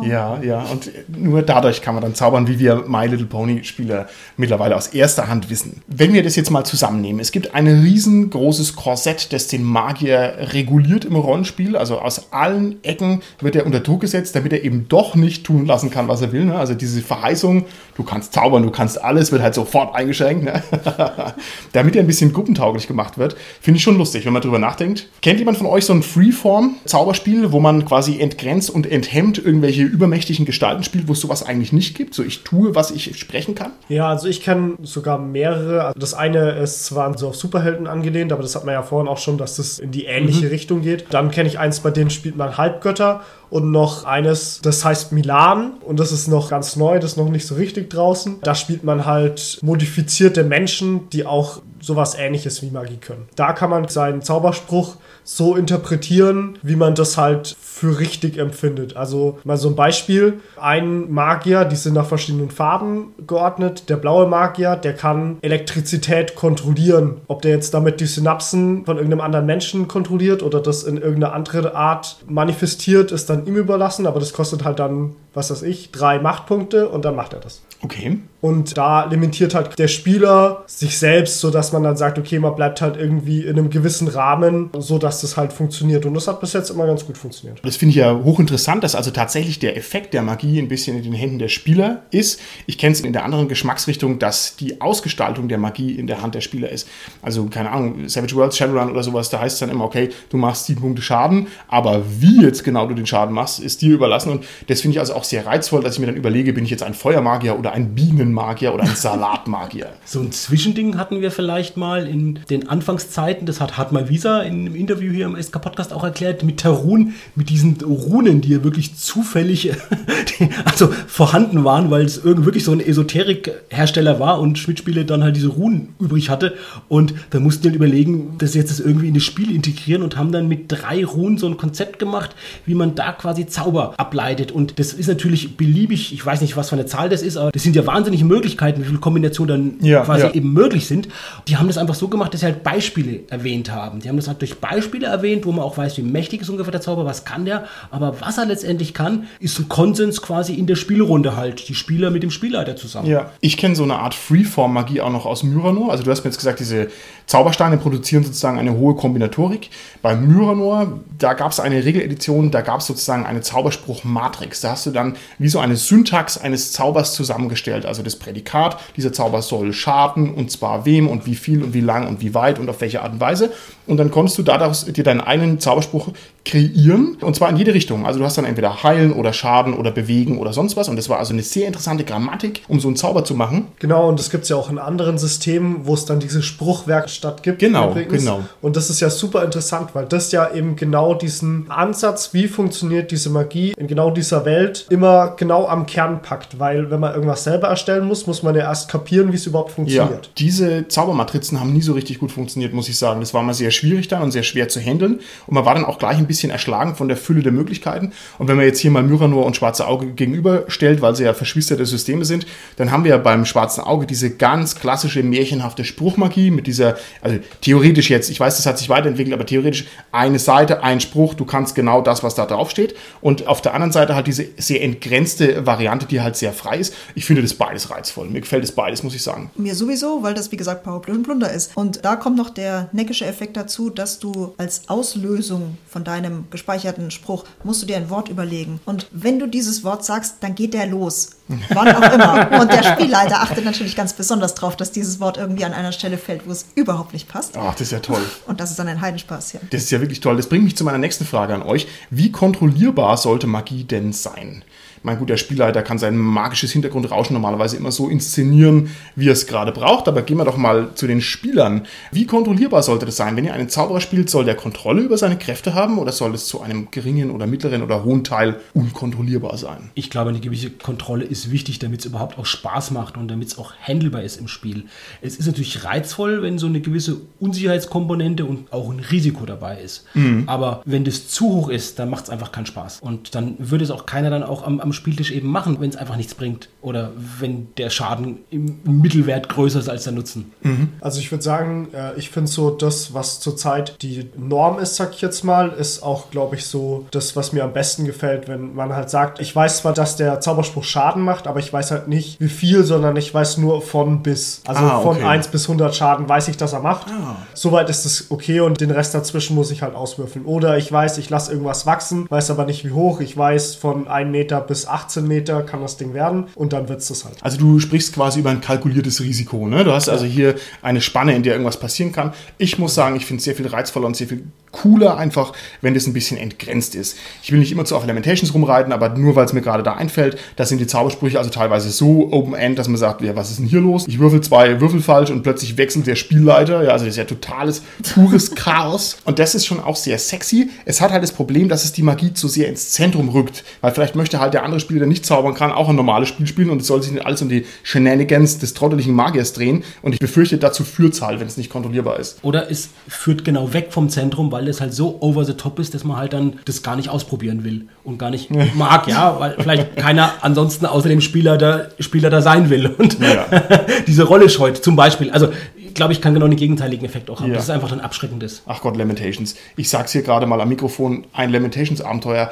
Ja, ja. Und nur dadurch kann man dann zaubern, wie wir My Little Pony Spieler mittlerweile aus erster Hand wissen. Wenn wir das jetzt mal zusammennehmen, es gibt ein riesengroßes Korsett, das den Magier reguliert im Rollenspiel. Also aus allen Ecken wird er unter Druck gesetzt, damit er eben doch nicht tun lassen kann, was er will. Ne? Also diese Verheißung, du kannst zaubern, du kannst alles, wird halt sofort eingeschränkt. Ne? damit er ein bisschen gruppentauglich gemacht wird, finde ich schon lustig, wenn man drüber nachdenkt. Kennt jemand von euch so ein Freeform-Zauberspiel, wo man quasi entgrenzt und enthemmt irgendwelche übermächtigen Gestalten spielt, wo es sowas eigentlich nicht gibt? So ich tue, was ich sprechen kann? Ja, also ich kenne sogar mehrere. Also Das eine ist zwar so auf Superhelden angelehnt, aber das hat man ja vorhin auch schon, dass das in die ähnliche Richtung geht. Dann kenne ich eins, bei denen spielt man Halbgötter und noch eines, das heißt Milan und das ist noch ganz neu, das ist noch nicht so richtig draußen. Da spielt man halt modifizierte Menschen, die auch sowas ähnliches wie Magie können. Da kann man seinen Zauberspruch so interpretieren, wie man das halt für richtig empfindet. Also mal so ein Beispiel. Ein Magier, die sind nach verschiedenen Farben geordnet. Der blaue Magier, der kann Elektrizität kontrollieren. Ob der jetzt damit die Synapsen von irgendeinem anderen Menschen kontrolliert oder das in irgendeine andere Art manifestiert, ist dann ihm überlassen. Aber das kostet halt dann, was weiß ich, drei Machtpunkte und dann macht er das. Okay. Und da limitiert halt der Spieler sich selbst, sodass man dann sagt, okay, man bleibt halt irgendwie in einem gewissen Rahmen, sodass das halt funktioniert. Und das hat bis jetzt immer ganz gut funktioniert. Das finde ich ja hochinteressant, dass also tatsächlich der Effekt der Magie ein bisschen in den Händen der Spieler ist. Ich kenne es in der anderen Geschmacksrichtung, dass die Ausgestaltung der Magie in der Hand der Spieler ist. Also, keine Ahnung, Savage Worlds, Shadowrun oder sowas, da heißt es dann immer, okay, du machst sieben Punkte Schaden, aber wie jetzt genau du den Schaden machst, ist dir überlassen. Und das finde ich also auch auch sehr reizvoll, dass ich mir dann überlege, bin ich jetzt ein Feuermagier oder ein Bienenmagier oder ein Salatmagier. So ein Zwischending hatten wir vielleicht mal in den Anfangszeiten, das hat Hartmar Wieser in einem Interview hier im SK Podcast auch erklärt, mit Tarun, mit diesen Runen, die ja wirklich zufällig also vorhanden waren, weil es irgendwie wirklich so ein Esoterik-Hersteller war und Schmidt-Spiele dann halt diese Runen übrig hatte. Und da mussten die halt überlegen, dass jetzt das irgendwie in das Spiel integrieren und haben dann mit drei Runen so ein Konzept gemacht, wie man da quasi Zauber ableitet. Und das ist natürlich beliebig, ich weiß nicht, was für eine Zahl das ist, aber das sind ja wahnsinnige Möglichkeiten, wie viele Kombinationen dann Ja, quasi ja. eben möglich sind. Die haben das einfach so gemacht, dass sie halt Beispiele erwähnt haben. Die haben das halt durch Beispiele erwähnt, wo man auch weiß, wie mächtig ist ungefähr der Zauber, was kann der. Aber was er letztendlich kann, ist ein Konsens quasi in der Spielrunde halt. Die Spieler mit dem Spielleiter zusammen. Ja, ich kenne so eine Art Freeform-Magie auch noch aus Myranor. Also du hast mir jetzt gesagt, diese Zaubersteine produzieren sozusagen eine hohe Kombinatorik. Bei Myranor, da gab es eine Regeledition, da gab es sozusagen eine Zauberspruch-Matrix. Da hast du dann wie so eine Syntax eines Zaubers zusammengestellt. Also das Prädikat, dieser Zauber soll schaden und zwar wem und wie viel und wie lang und wie weit und auf welche Art und Weise. Und dann konntest du daraus dir deinen eigenen Zauberspruch kreieren und zwar in jede Richtung. Also du hast dann entweder heilen oder schaden oder bewegen oder sonst was. Und das war also eine sehr interessante Grammatik, um so einen Zauber zu machen. Genau, und das gibt es ja auch in anderen Systemen, wo es dann diese Spruchwerkstatt gibt. Genau, genau. Und das ist ja super interessant, weil das ja eben genau diesen Ansatz, wie funktioniert diese Magie in genau dieser Welt, immer genau am Kern packt. Weil wenn man irgendwas selber erstellen muss, muss man ja erst kapieren, wie es überhaupt Ja, funktioniert. diese Zaubermatrizen haben nie so richtig gut funktioniert, muss ich sagen. Das war mal sehr schwierig dann und sehr schwer zu handeln. Und man war dann auch gleich ein bisschen erschlagen von der Fülle der Möglichkeiten. Und wenn man jetzt hier mal Myranor und Schwarze Auge gegenüberstellt, weil sie ja verschwisterte Systeme sind, dann haben wir ja beim Schwarzen Auge diese ganz klassische märchenhafte Spruchmagie mit dieser, also theoretisch jetzt, ich weiß, das hat sich weiterentwickelt, aber theoretisch eine Seite, ein Spruch, du kannst genau das, was da drauf steht. Und auf der anderen Seite halt diese sehr entgrenzte Variante, die halt sehr frei ist. Ich finde das beides reizvoll. Mir gefällt das beides, muss ich sagen. Mir sowieso, weil das wie gesagt Power und Plunder ist. Und da kommt noch der neckische Effekt dazu, dass du als Auslösung von deinem gespeicherten Spruch musst du dir ein Wort überlegen. Und wenn du dieses Wort sagst, dann geht der los. Wann auch immer. Und der Spielleiter achtet natürlich ganz besonders drauf, dass dieses Wort irgendwie an einer Stelle fällt, wo es überhaupt nicht passt. Ach, das ist ja toll. Und das ist dann ein Heidenspaß, ja. Das ist ja wirklich toll. Das bringt mich zu meiner nächsten Frage an euch. Wie kontrollierbar sollte Magie denn sein? Mein guter Spielleiter kann sein magisches Hintergrundrauschen normalerweise immer so inszenieren, wie er es gerade braucht. Aber gehen wir doch mal zu den Spielern. Wie kontrollierbar sollte das sein? Wenn ihr einen Zauberer spielt, soll der Kontrolle über seine Kräfte haben oder soll es zu einem geringen oder mittleren oder hohen Teil unkontrollierbar sein? Ich glaube, eine gewisse Kontrolle ist wichtig, damit es überhaupt auch Spaß macht und damit es auch handelbar ist im Spiel. Es ist natürlich reizvoll, wenn so eine gewisse Unsicherheitskomponente und auch ein Risiko dabei ist. Aber wenn das zu hoch ist, dann macht es einfach keinen Spaß. Und dann würde es auch keiner dann auch am, am Spieltisch eben machen, wenn es einfach nichts bringt. Oder wenn der Schaden im Mittelwert größer ist als der Nutzen. Also ich würde sagen, äh, ich finde so das, was zurzeit die Norm ist, sag ich jetzt mal, ist auch, glaube ich, so das, was mir am besten gefällt, wenn man halt sagt, ich weiß zwar, dass der Zauberspruch Schaden macht, aber ich weiß halt nicht, wie viel, sondern ich weiß nur von bis. Also Ah, von okay. 1 bis 100 Schaden weiß ich, dass er macht. Ah. Soweit ist es okay und den Rest dazwischen muss ich halt auswürfeln. Oder ich weiß, ich lasse irgendwas wachsen, weiß aber nicht wie hoch. Ich weiß, von 1 Meter bis 18 Meter kann das Ding werden und dann wird es das halt. Also du sprichst quasi über ein kalkuliertes Risiko. Ne? Du hast also hier eine Spanne, in der irgendwas passieren kann. Ich muss sagen, ich finde es sehr viel reizvoller und sehr viel cooler einfach, wenn das ein bisschen entgrenzt ist. Ich will nicht immer zu auf Lamentations rumreiten, aber nur weil es mir gerade da einfällt, da sind die Zaubersprüche also teilweise so Open-End, dass man sagt, ja, was ist denn hier los? Ich würfel zwei Würfel falsch und plötzlich wechselt der Spielleiter. Ja, also das ist ja totales, pures Chaos. Und das ist schon auch sehr sexy. Es hat halt das Problem, dass es die Magie zu sehr ins Zentrum rückt, weil vielleicht möchte halt der andere Spieler, der nicht zaubern kann, auch ein normales Spiel spielen und es soll sich nicht alles um die Shenanigans des trotteligen Magiers drehen. Und ich befürchte, dazu führt es halt, wenn es nicht kontrollierbar ist. Oder es führt genau weg vom Zentrum, weil es halt so over the top ist, dass man halt dann das gar nicht ausprobieren will und gar nicht mag, ja, weil vielleicht keiner ansonsten außer dem Spieler da, Spieler da sein will und Ja. diese Rolle scheut, zum Beispiel. Also, ich glaube, ich kann genau den gegenteiligen Effekt auch haben. Ja. Das ist einfach dann abschreckendes. Ach Gott, Lamentations. Ich sag's hier gerade mal am Mikrofon, ein Lamentations-Abenteuer.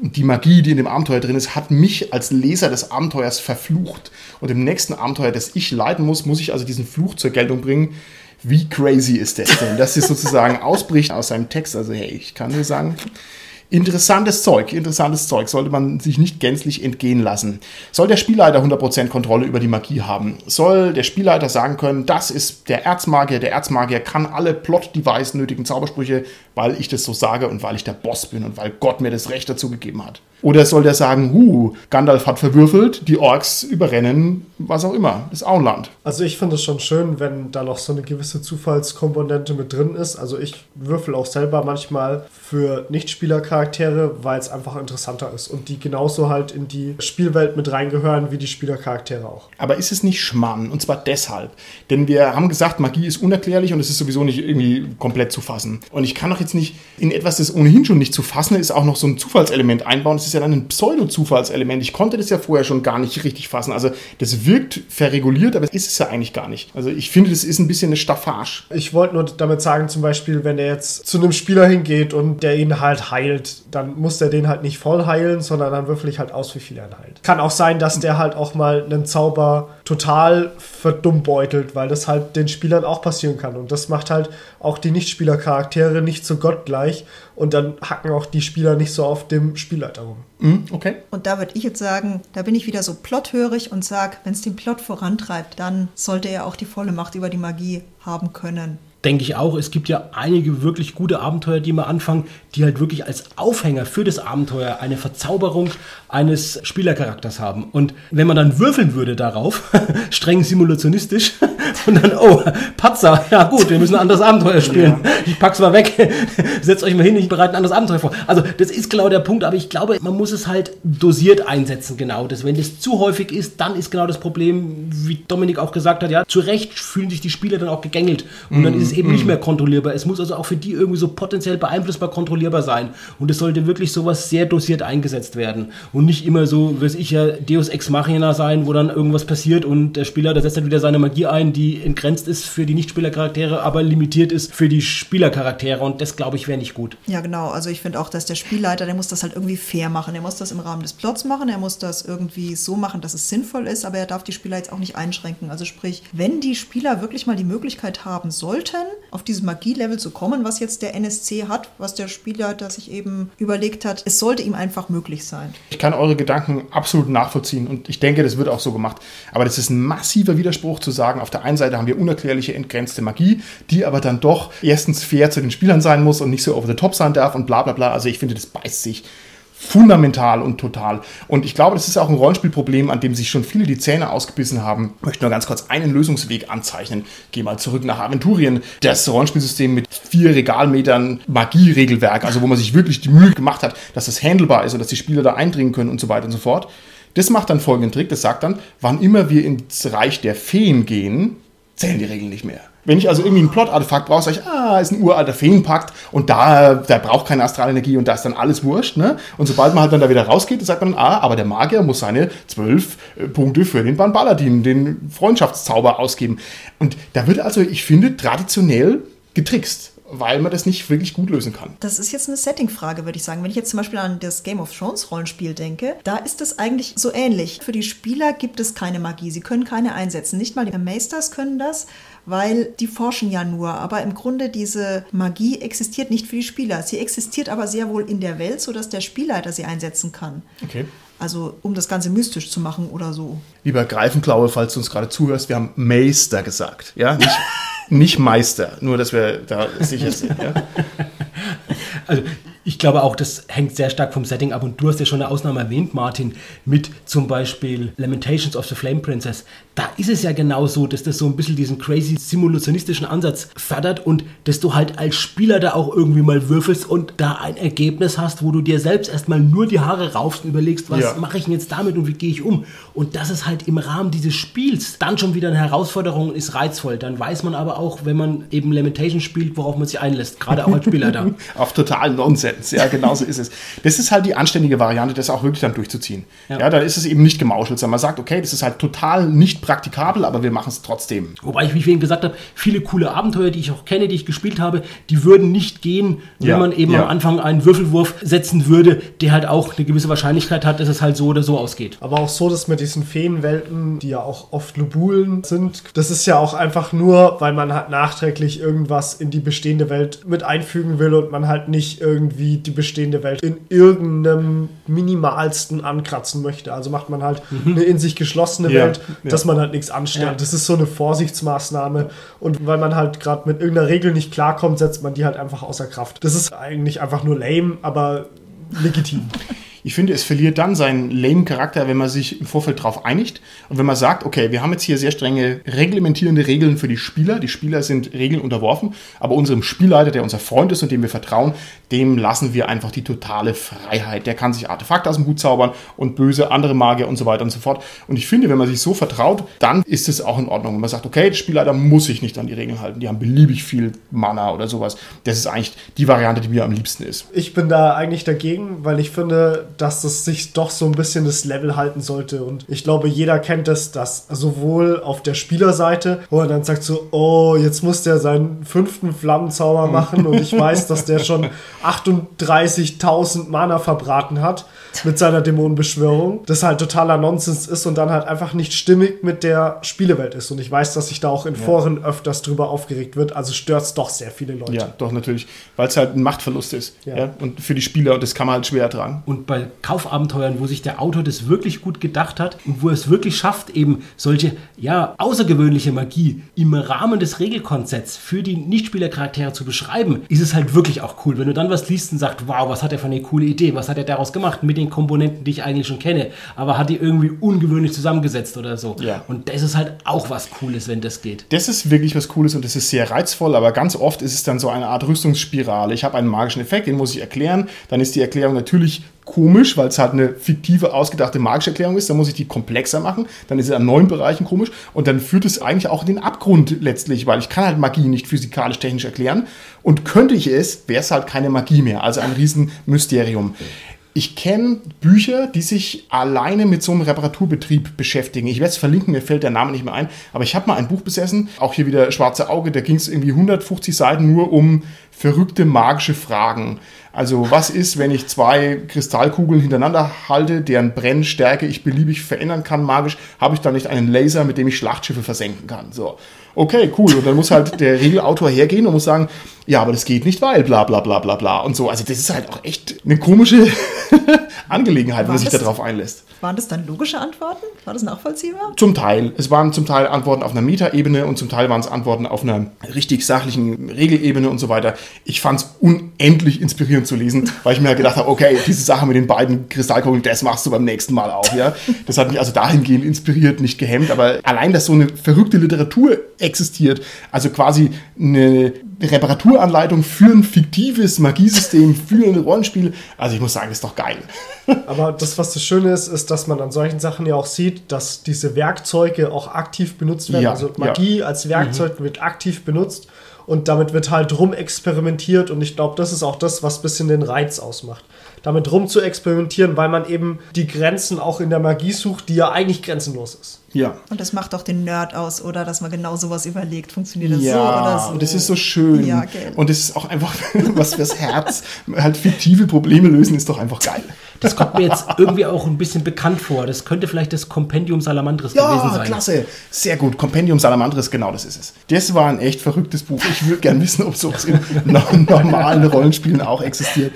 Die Magie, die in dem Abenteuer drin ist, hat mich als Leser des Abenteuers verflucht. Und im nächsten Abenteuer, das ich leiten muss, muss ich also diesen Fluch zur Geltung bringen. Wie crazy ist das denn? Dass es sozusagen ausbricht aus seinem Text. Also hey, ich kann nur sagen, Interessantes Zeug, interessantes Zeug. Sollte man sich nicht gänzlich entgehen lassen. Soll der Spielleiter 100% Kontrolle über die Magie haben? Soll der Spielleiter sagen können, das ist der Erzmagier, der Erzmagier kann alle Plot-Device nötigen Zaubersprüche, weil ich das so sage und weil ich der Boss bin und weil Gott mir das Recht dazu gegeben hat? Oder soll der sagen, huh, Gandalf hat verwürfelt, die Orks überrennen, was auch immer, das Auenland. Also ich finde es schon schön, wenn da noch so eine gewisse Zufallskomponente mit drin ist. Also ich würfel auch selber manchmal für Nichtspielercharaktere, weil es einfach interessanter ist und die genauso halt in die Spielwelt mit reingehören wie die Spielercharaktere auch. Aber ist es nicht Schmarrn? Und zwar deshalb. Denn wir haben gesagt, Magie ist unerklärlich und es ist sowieso nicht irgendwie komplett zu fassen. Und ich kann doch jetzt nicht in etwas, das ohnehin schon nicht zu fassen ist, auch noch so ein Zufallselement einbauen. Das ist ja dann ein Pseudo-Zufallselement. Ich konnte das ja vorher schon gar nicht richtig fassen. Also das wirkt verreguliert, aber es ist es ja eigentlich gar nicht. Also ich finde, das ist ein bisschen eine Staffage. Ich wollte nur damit sagen, zum Beispiel, wenn er jetzt zu einem Spieler hingeht und der ihn halt heilt, dann muss der den halt nicht voll heilen, sondern dann würfel ich halt aus, wie viel er heilt. Kann auch sein, dass der halt auch mal einen Zauber total verdummbeutelt, weil das halt den Spielern auch passieren kann. Und das macht halt auch die Nichtspielercharaktere nicht so gottgleich und dann hacken auch die Spieler nicht so auf dem Spielleiter rum. Mhm, okay. Und da würde ich jetzt sagen, da bin ich wieder so plothörig und sage, wenn es den Plot vorantreibt, dann sollte er auch die volle Macht über die Magie haben können denke ich auch, es gibt ja einige wirklich gute Abenteuer, die man anfangen, die halt wirklich als Aufhänger für das Abenteuer eine Verzauberung eines Spielercharakters haben. Und wenn man dann würfeln würde darauf, streng simulationistisch, und dann, oh, Patzer, ja gut, wir müssen ein anderes Abenteuer spielen. Ja. Ich pack's mal weg, setzt euch mal hin, ich bereite ein anderes Abenteuer vor. Also das ist genau der Punkt, aber ich glaube, man muss es halt dosiert einsetzen, genau. Das, wenn das zu häufig ist, dann ist genau das Problem, wie Dominik auch gesagt hat, ja, zu Recht fühlen sich die Spieler dann auch gegängelt. Und dann ist es eben nicht mehr kontrollierbar. Es muss also auch für die irgendwie so potenziell beeinflussbar kontrollierbar sein. Und es sollte wirklich sowas sehr dosiert eingesetzt werden. Und nicht immer so, weiß ich ja, Deus Ex Machina sein, wo dann irgendwas passiert und der Spieler, der setzt dann wieder seine Magie ein, die entgrenzt ist für die Nichtspielercharaktere, aber limitiert ist für die Spielercharaktere. Und das, glaube ich, wäre nicht gut. Ja, genau. Also ich finde auch, dass der Spielleiter, der muss das halt irgendwie fair machen. Er muss das im Rahmen des Plots machen. Er muss das irgendwie so machen, dass es sinnvoll ist, aber er darf die Spieler jetzt auch nicht einschränken. Also sprich, wenn die Spieler wirklich mal die Möglichkeit haben sollten, auf dieses Magielevel zu kommen, was jetzt der NSC hat, was der Spielleiter sich eben überlegt hat. Es sollte ihm einfach möglich sein. Ich kann eure Gedanken absolut nachvollziehen und ich denke, das wird auch so gemacht. Aber das ist ein massiver Widerspruch zu sagen, auf der einen Seite haben wir unerklärliche, entgrenzte Magie, die aber dann doch erstens fair zu den Spielern sein muss und nicht so over the top sein darf und bla bla bla. Also ich finde, das beißt sich fundamental und total. Und ich glaube, das ist auch ein Rollenspielproblem, an dem sich schon viele die Zähne ausgebissen haben. Ich möchte nur ganz kurz einen Lösungsweg anzeichnen. Geh mal zurück nach Aventurien. Das Rollenspielsystem mit vier Regalmetern Magieregelwerk, also wo man sich wirklich die Mühe gemacht hat, dass das handelbar ist und dass die Spieler da eindringen können und so weiter und so fort. Das macht dann folgenden Trick. Das sagt dann, wann immer wir ins Reich der Feen gehen, zählen die Regeln nicht mehr. Wenn ich also irgendwie ein Plot-Artefakt brauche, sage ich, ah, ist ein uralter Feenpakt und da, da braucht keine Astralenergie und da ist dann alles wurscht. Ne? Und sobald man halt dann da wieder rausgeht, sagt man, ah, aber der Magier muss seine zwölf äh, Punkte für den Banbaladin, den Freundschaftszauber ausgeben. Und da wird also, ich finde, traditionell getrickst weil man das nicht wirklich gut lösen kann. Das ist jetzt eine Setting-Frage, würde ich sagen. Wenn ich jetzt zum Beispiel an das Game of Thrones Rollenspiel denke, da ist es eigentlich so ähnlich. Für die Spieler gibt es keine Magie. Sie können keine einsetzen. Nicht mal die Meisters können das weil die forschen ja nur. Aber im Grunde diese Magie existiert nicht für die Spieler. Sie existiert aber sehr wohl in der Welt, sodass der Spielleiter sie einsetzen kann. Okay. Also um das Ganze mystisch zu machen oder so. Lieber Greifenklaue, falls du uns gerade zuhörst, wir haben Meister gesagt, ja, nicht, nicht Meister, nur dass wir da sicher sind. Ja? Also ich glaube auch, das hängt sehr stark vom Setting ab. Und du hast ja schon eine Ausnahme erwähnt, Martin, mit zum Beispiel Lamentations of the Flame Princess. Da ist es ja genau so, dass das so ein bisschen diesen crazy simulationistischen Ansatz fördert und dass du halt als Spieler da auch irgendwie mal würfelst und da ein Ergebnis hast, wo du dir selbst erstmal nur die Haare raufst und überlegst, was ja. mache ich denn jetzt damit und wie gehe ich um? Und das ist halt im Rahmen dieses Spiels dann schon wieder eine Herausforderung und ist reizvoll. Dann weiß man aber auch, wenn man eben Lamentations spielt, worauf man sich einlässt, gerade auch als Spieler da. Auf totalen Nonsens. Ja, genau so ist es. Das ist halt die anständige Variante, das auch wirklich dann durchzuziehen. Ja, ja da ist es eben nicht gemauschelt, sondern man sagt, okay, das ist halt total nicht praktikabel, aber wir machen es trotzdem. Wobei ich, wie ich eben gesagt habe, viele coole Abenteuer, die ich auch kenne, die ich gespielt habe, die würden nicht gehen, wenn ja, man eben ja. am Anfang einen Würfelwurf setzen würde, der halt auch eine gewisse Wahrscheinlichkeit hat, dass es halt so oder so ausgeht. Aber auch so, dass mit diesen Feenwelten, die ja auch oft Lobulen sind, das ist ja auch einfach nur, weil man halt nachträglich irgendwas in die bestehende Welt mit einfügen will und man halt nicht irgendwie wie die bestehende Welt in irgendeinem minimalsten ankratzen möchte. Also macht man halt mhm. eine in sich geschlossene ja, Welt, ja. dass man halt nichts anstellt. Ja. Das ist so eine Vorsichtsmaßnahme. Und weil man halt gerade mit irgendeiner Regel nicht klarkommt, setzt man die halt einfach außer Kraft. Das ist eigentlich einfach nur lame, aber legitim. Ich finde, es verliert dann seinen lame Charakter, wenn man sich im Vorfeld darauf einigt und wenn man sagt, okay, wir haben jetzt hier sehr strenge reglementierende Regeln für die Spieler. Die Spieler sind Regeln unterworfen, aber unserem Spielleiter, der unser Freund ist und dem wir vertrauen, dem lassen wir einfach die totale Freiheit. Der kann sich Artefakte aus dem Hut zaubern und böse andere Magier und so weiter und so fort. Und ich finde, wenn man sich so vertraut, dann ist es auch in Ordnung. Wenn man sagt, okay, der Spielleiter muss sich nicht an die Regeln halten. Die haben beliebig viel Mana oder sowas. Das ist eigentlich die Variante, die mir am liebsten ist. Ich bin da eigentlich dagegen, weil ich finde, dass das sich doch so ein bisschen das Level halten sollte. Und ich glaube, jeder kennt es, dass sowohl auf der Spielerseite, wo er dann sagt so, oh, jetzt muss der seinen fünften Flammenzauber machen und ich weiß, dass der schon 38.000 Mana verbraten hat mit seiner Dämonenbeschwörung, das halt totaler Nonsens ist und dann halt einfach nicht stimmig mit der Spielewelt ist. Und ich weiß, dass sich da auch in Foren öfters drüber aufgeregt wird, also stört es doch sehr viele Leute. Ja, doch, natürlich. Weil es halt ein Machtverlust ist. Ja. Ja. Und für die Spieler, und das kann man halt schwer ertragen. Und bei Kaufabenteuern, wo sich der Autor das wirklich gut gedacht hat und wo er es wirklich schafft, eben solche, ja, außergewöhnliche Magie im Rahmen des Regelkonzepts für die Nichtspielercharaktere zu beschreiben, ist es halt wirklich auch cool. Wenn du dann was liest und sagst, wow, was hat er für eine coole Idee, was hat er daraus gemacht mit den Komponenten, die ich eigentlich schon kenne, aber hat die irgendwie ungewöhnlich zusammengesetzt oder so. Ja. Und das ist halt auch was Cooles, wenn das geht. Das ist wirklich was Cooles und das ist sehr reizvoll, aber ganz oft ist es dann so eine Art Rüstungsspirale. Ich habe einen magischen Effekt, den muss ich erklären. Dann ist die Erklärung natürlich komisch, weil es halt eine fiktive, ausgedachte magische Erklärung ist. Dann muss ich die komplexer machen. Dann ist es an neuen Bereichen komisch. Und dann führt es eigentlich auch in den Abgrund letztlich, weil ich kann halt Magie nicht physikalisch, technisch erklären. Und könnte ich es, wäre es halt keine Magie mehr. Also ein Riesenmysterium. Ich kenne Bücher, die sich alleine mit so einem Reparaturbetrieb beschäftigen. Ich werde es verlinken, mir fällt der Name nicht mehr ein. Aber ich habe mal ein Buch besessen, auch hier wieder Schwarze Auge, da ging es irgendwie 150 Seiten nur um verrückte magische Fragen. Also was ist, wenn ich zwei Kristallkugeln hintereinander halte, deren Brennstärke ich beliebig verändern kann magisch, habe ich dann nicht einen Laser, mit dem ich Schlachtschiffe versenken kann. So, okay, cool. Und dann muss halt der Regelautor hergehen und muss sagen, ja, aber das geht nicht, weil bla bla bla bla bla und so. Also das ist halt auch echt eine komische Angelegenheit, wenn man sich darauf einlässt. Waren das dann logische Antworten? War das nachvollziehbar? Zum Teil. Es waren zum Teil Antworten auf einer Metaebene und zum Teil waren es Antworten auf einer richtig sachlichen Regelebene und so weiter. Ich fand es unendlich inspirierend zu lesen, weil ich mir halt gedacht habe, okay, diese Sache mit den beiden Kristallkugeln, das machst du beim nächsten Mal auch, ja. Das hat mich also dahingehend inspiriert, nicht gehemmt, aber allein, dass so eine verrückte Literatur existiert, also quasi eine Reparaturanleitung für ein fiktives Magiesystem, für ein Rollenspiel, also ich muss sagen, ist doch geil. Aber das, was das Schöne ist, ist, dass man an solchen Sachen ja auch sieht, dass diese Werkzeuge auch aktiv benutzt werden. Ja, also ja. Magie als Werkzeug wird aktiv benutzt und damit wird halt rumexperimentiert und ich glaube, das ist auch das, was ein bisschen den Reiz ausmacht. Damit rum zu experimentieren, weil man eben die Grenzen auch in der Magie sucht, die ja eigentlich grenzenlos ist. Ja. Und das macht doch den Nerd aus, oder? Dass man genau sowas überlegt. Funktioniert das ja, so oder so? und das ist so schön. Ja, gell. Und das ist auch einfach was fürs Herz. Halt fiktive Probleme lösen ist doch einfach geil. Das kommt mir jetzt irgendwie auch ein bisschen bekannt vor. Das könnte vielleicht das Kompendium Salamandres gewesen Ja, sein. klasse. Sehr gut. Compendium Salamandres, genau das ist es. Das war ein echt verrücktes Buch. Ich würde gern wissen, ob sowas in no- normalen Rollenspielen auch existiert.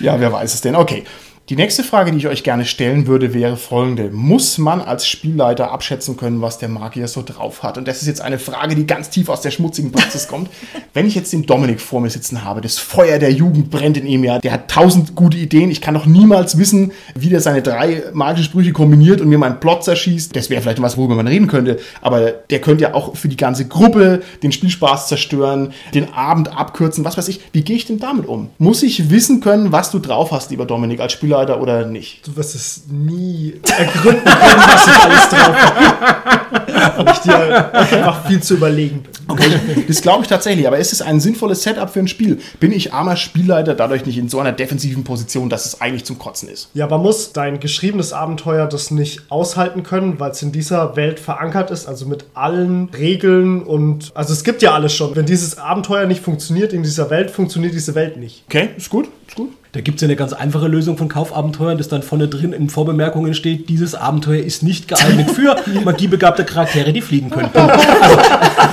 Ja, wer weiß es denn. Okay. Die nächste Frage, die ich euch gerne stellen würde, wäre folgende. Muss man als Spielleiter abschätzen können, was der Magier so drauf hat? Und das ist jetzt eine Frage, die ganz tief aus der schmutzigen Praxis kommt. Wenn ich jetzt den Dominik vor mir sitzen habe, das Feuer der Jugend brennt in ihm ja, der hat tausend gute Ideen. Ich kann doch niemals wissen, wie der seine drei magischen Sprüche kombiniert und mir meinen Plot zerschießt. Das wäre vielleicht was, worüber man reden könnte. Aber der könnte ja auch für die ganze Gruppe den Spielspaß zerstören, den Abend abkürzen, was weiß ich. Wie gehe ich denn damit um? Muss ich wissen können, was du drauf hast, lieber Dominik, als Spielleiter oder nicht? Du wirst es nie ergründen können, was ich alles drauf habe. Weil ich dir einfach viel zu überlegen bin. Okay, das glaube ich tatsächlich. Aber ist es ein sinnvolles Setup für ein Spiel? Bin ich armer Spielleiter dadurch nicht in so einer defensiven Position, dass es eigentlich zum Kotzen ist? Ja, aber muss dein geschriebenes Abenteuer das nicht aushalten können, weil es in dieser Welt verankert ist, also mit allen Regeln und also es gibt ja alles schon. Wenn dieses Abenteuer nicht funktioniert in dieser Welt, funktioniert diese Welt nicht. Okay, ist gut, ist gut. Da gibt es ja eine ganz einfache Lösung von Kaufabenteuern, das dann vorne drin in Vorbemerkungen steht, dieses Abenteuer ist nicht geeignet für magiebegabte Charaktere, die fliegen können.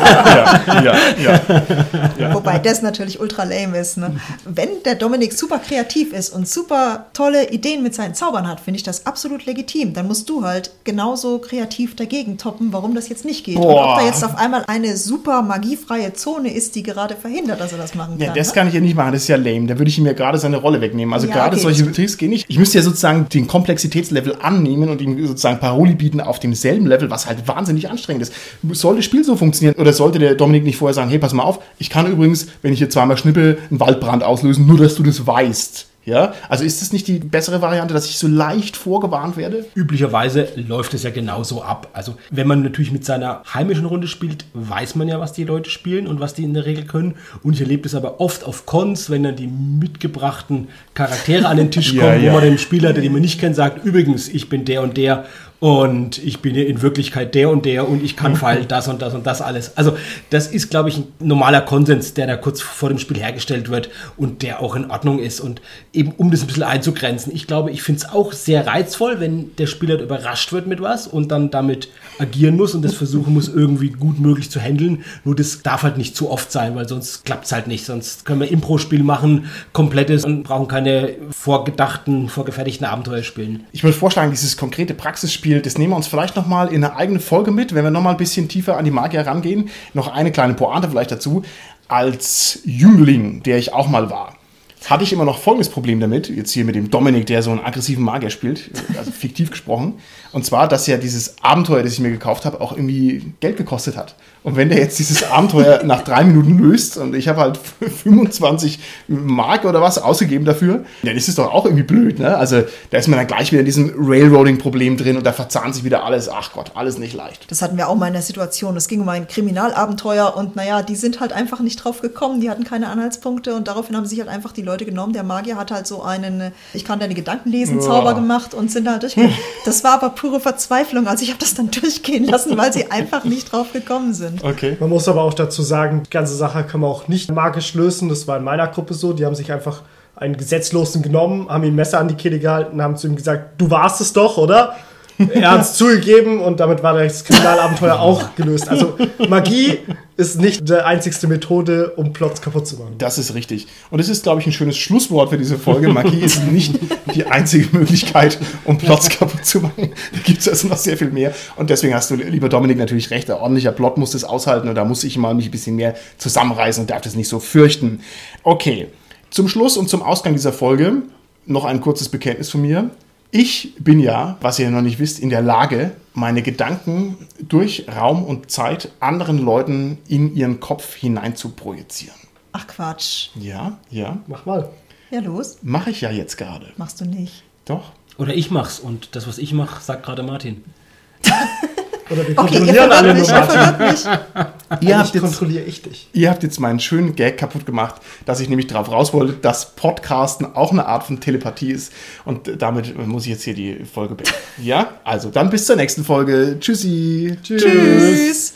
Ja, ja, ja. Wobei das natürlich ultra lame ist. Ne? Wenn der Dominik super kreativ ist und super tolle Ideen mit seinen Zaubern hat, finde ich das absolut legitim. Dann musst du halt genauso kreativ dagegen toppen, warum das jetzt nicht geht. Und Boah. ob da jetzt auf einmal eine super magiefreie Zone ist, die gerade verhindert, dass er das machen kann. Ja, das ne? kann ich ja nicht machen, das ist ja lame. Da würde ich ihm ja gerade seine Rolle wegnehmen. Also Ja, gerade okay, solche Tricks gehen nicht. Ich müsste ja sozusagen den Komplexitätslevel annehmen und ihm sozusagen Paroli bieten auf demselben Level, was halt wahnsinnig anstrengend ist. Soll das Spiel so funktionieren oder sollte der Dominik nicht vorher sagen, hey, pass mal auf, ich kann übrigens, wenn ich hier zweimal schnippel, einen Waldbrand auslösen, nur dass du das weißt. Ja, also ist das nicht die bessere Variante, dass ich so leicht vorgewarnt werde? Üblicherweise läuft es ja genauso ab. Also wenn man natürlich mit seiner heimischen Runde spielt, weiß man ja, was die Leute spielen und was die in der Regel können. Und ich erlebe das aber oft auf Cons, wenn dann die mitgebrachten Charaktere an den Tisch Ja, kommen, ja. wo man dem Spieler, der den man nicht kennt, sagt, übrigens, ich bin der und der und ich bin in Wirklichkeit der und der und ich kann fallen das und das und das alles. Also das ist, glaube ich, ein normaler Konsens, der da kurz vor dem Spiel hergestellt wird und der auch in Ordnung ist. Und eben um das ein bisschen einzugrenzen, ich glaube, ich finde es auch sehr reizvoll, wenn der Spieler überrascht wird mit was und dann damit agieren muss und das versuchen muss, irgendwie gut möglich zu handeln. Nur das darf halt nicht zu oft sein, weil sonst klappt es halt nicht. Sonst können wir Impro-Spiel machen, komplettes und brauchen keine vorgedachten, vorgefertigten Abenteuer spielen. Ich würde vorschlagen, dieses konkrete Praxisspiel, das nehmen wir uns vielleicht nochmal in eine eigene Folge mit, wenn wir nochmal ein bisschen tiefer an die Magier rangehen. Noch eine kleine Pointe vielleicht dazu. Als Jüngling, der ich auch mal war, hatte ich immer noch folgendes Problem damit, jetzt hier mit dem Dominik, der so einen aggressiven Magier spielt, also fiktiv gesprochen, und zwar, dass ja dieses Abenteuer, das ich mir gekauft habe, auch irgendwie Geld gekostet hat. Und wenn der jetzt dieses Abenteuer nach drei Minuten löst und ich habe halt 25 Mark oder was ausgegeben dafür, dann ist es doch auch irgendwie blöd, ne? Also da ist man dann gleich wieder in diesem Railroading-Problem drin und da verzahnt sich wieder alles. Ach Gott, alles nicht leicht. Das hatten wir auch mal in der Situation. Es ging um ein Kriminalabenteuer und naja, die sind halt einfach nicht drauf gekommen. Die hatten keine Anhaltspunkte und daraufhin haben sich halt einfach die Leute genommen. Der Magier hat halt so einen, äh, ich kann deine Gedanken lesen, Zauber Ja. gemacht und sind halt durchgegangen. Das war aber pure Verzweiflung. Also ich habe das dann durchgehen lassen, weil sie einfach nicht drauf gekommen sind. Okay. Man muss aber auch dazu sagen, die ganze Sache kann man auch nicht magisch lösen. Das war in meiner Gruppe so. Die haben sich einfach einen Gesetzlosen genommen, haben ihm ein Messer an die Kehle gehalten, haben zu ihm gesagt, du warst es doch, oder? Er hat es zugegeben und damit war das Kriminalabenteuer auch gelöst. Also Magie ist nicht die einzigste Methode, um Plots kaputt zu machen. Das ist richtig. Und es ist, glaube ich, ein schönes Schlusswort für diese Folge. Magie ist nicht die einzige Möglichkeit, um Plots kaputt zu machen. Da gibt es also noch sehr viel mehr. Und deswegen hast du, lieber Dominik, natürlich recht. Ein ordentlicher Plot muss das aushalten und da muss ich mal mich ein bisschen mehr zusammenreißen und darf das nicht so fürchten. Okay, zum Schluss und zum Ausgang dieser Folge noch ein kurzes Bekenntnis von mir. Ich bin ja, was ihr noch nicht wisst, in der Lage, meine Gedanken durch Raum und Zeit anderen Leuten in ihren Kopf hinein zu projizieren. Ach Quatsch. Ja, ja. Mach mal. Ja, los. Mache ich ja jetzt gerade. Machst du nicht. Doch. Oder ich mach's und das, was ich mache, sagt gerade Martin. Oder wir Okay, ihr kontrollieren alle mich, mich. Ihr habt, jetzt, kontrolliere ich dich. ihr habt jetzt meinen schönen Gag kaputt gemacht, dass ich nämlich darauf raus wollte, dass Podcasten auch eine Art von Telepathie ist. Und damit muss ich jetzt hier die Folge beenden. Ja, also dann bis zur nächsten Folge. Tschüssi. Tschüss. Tschüss.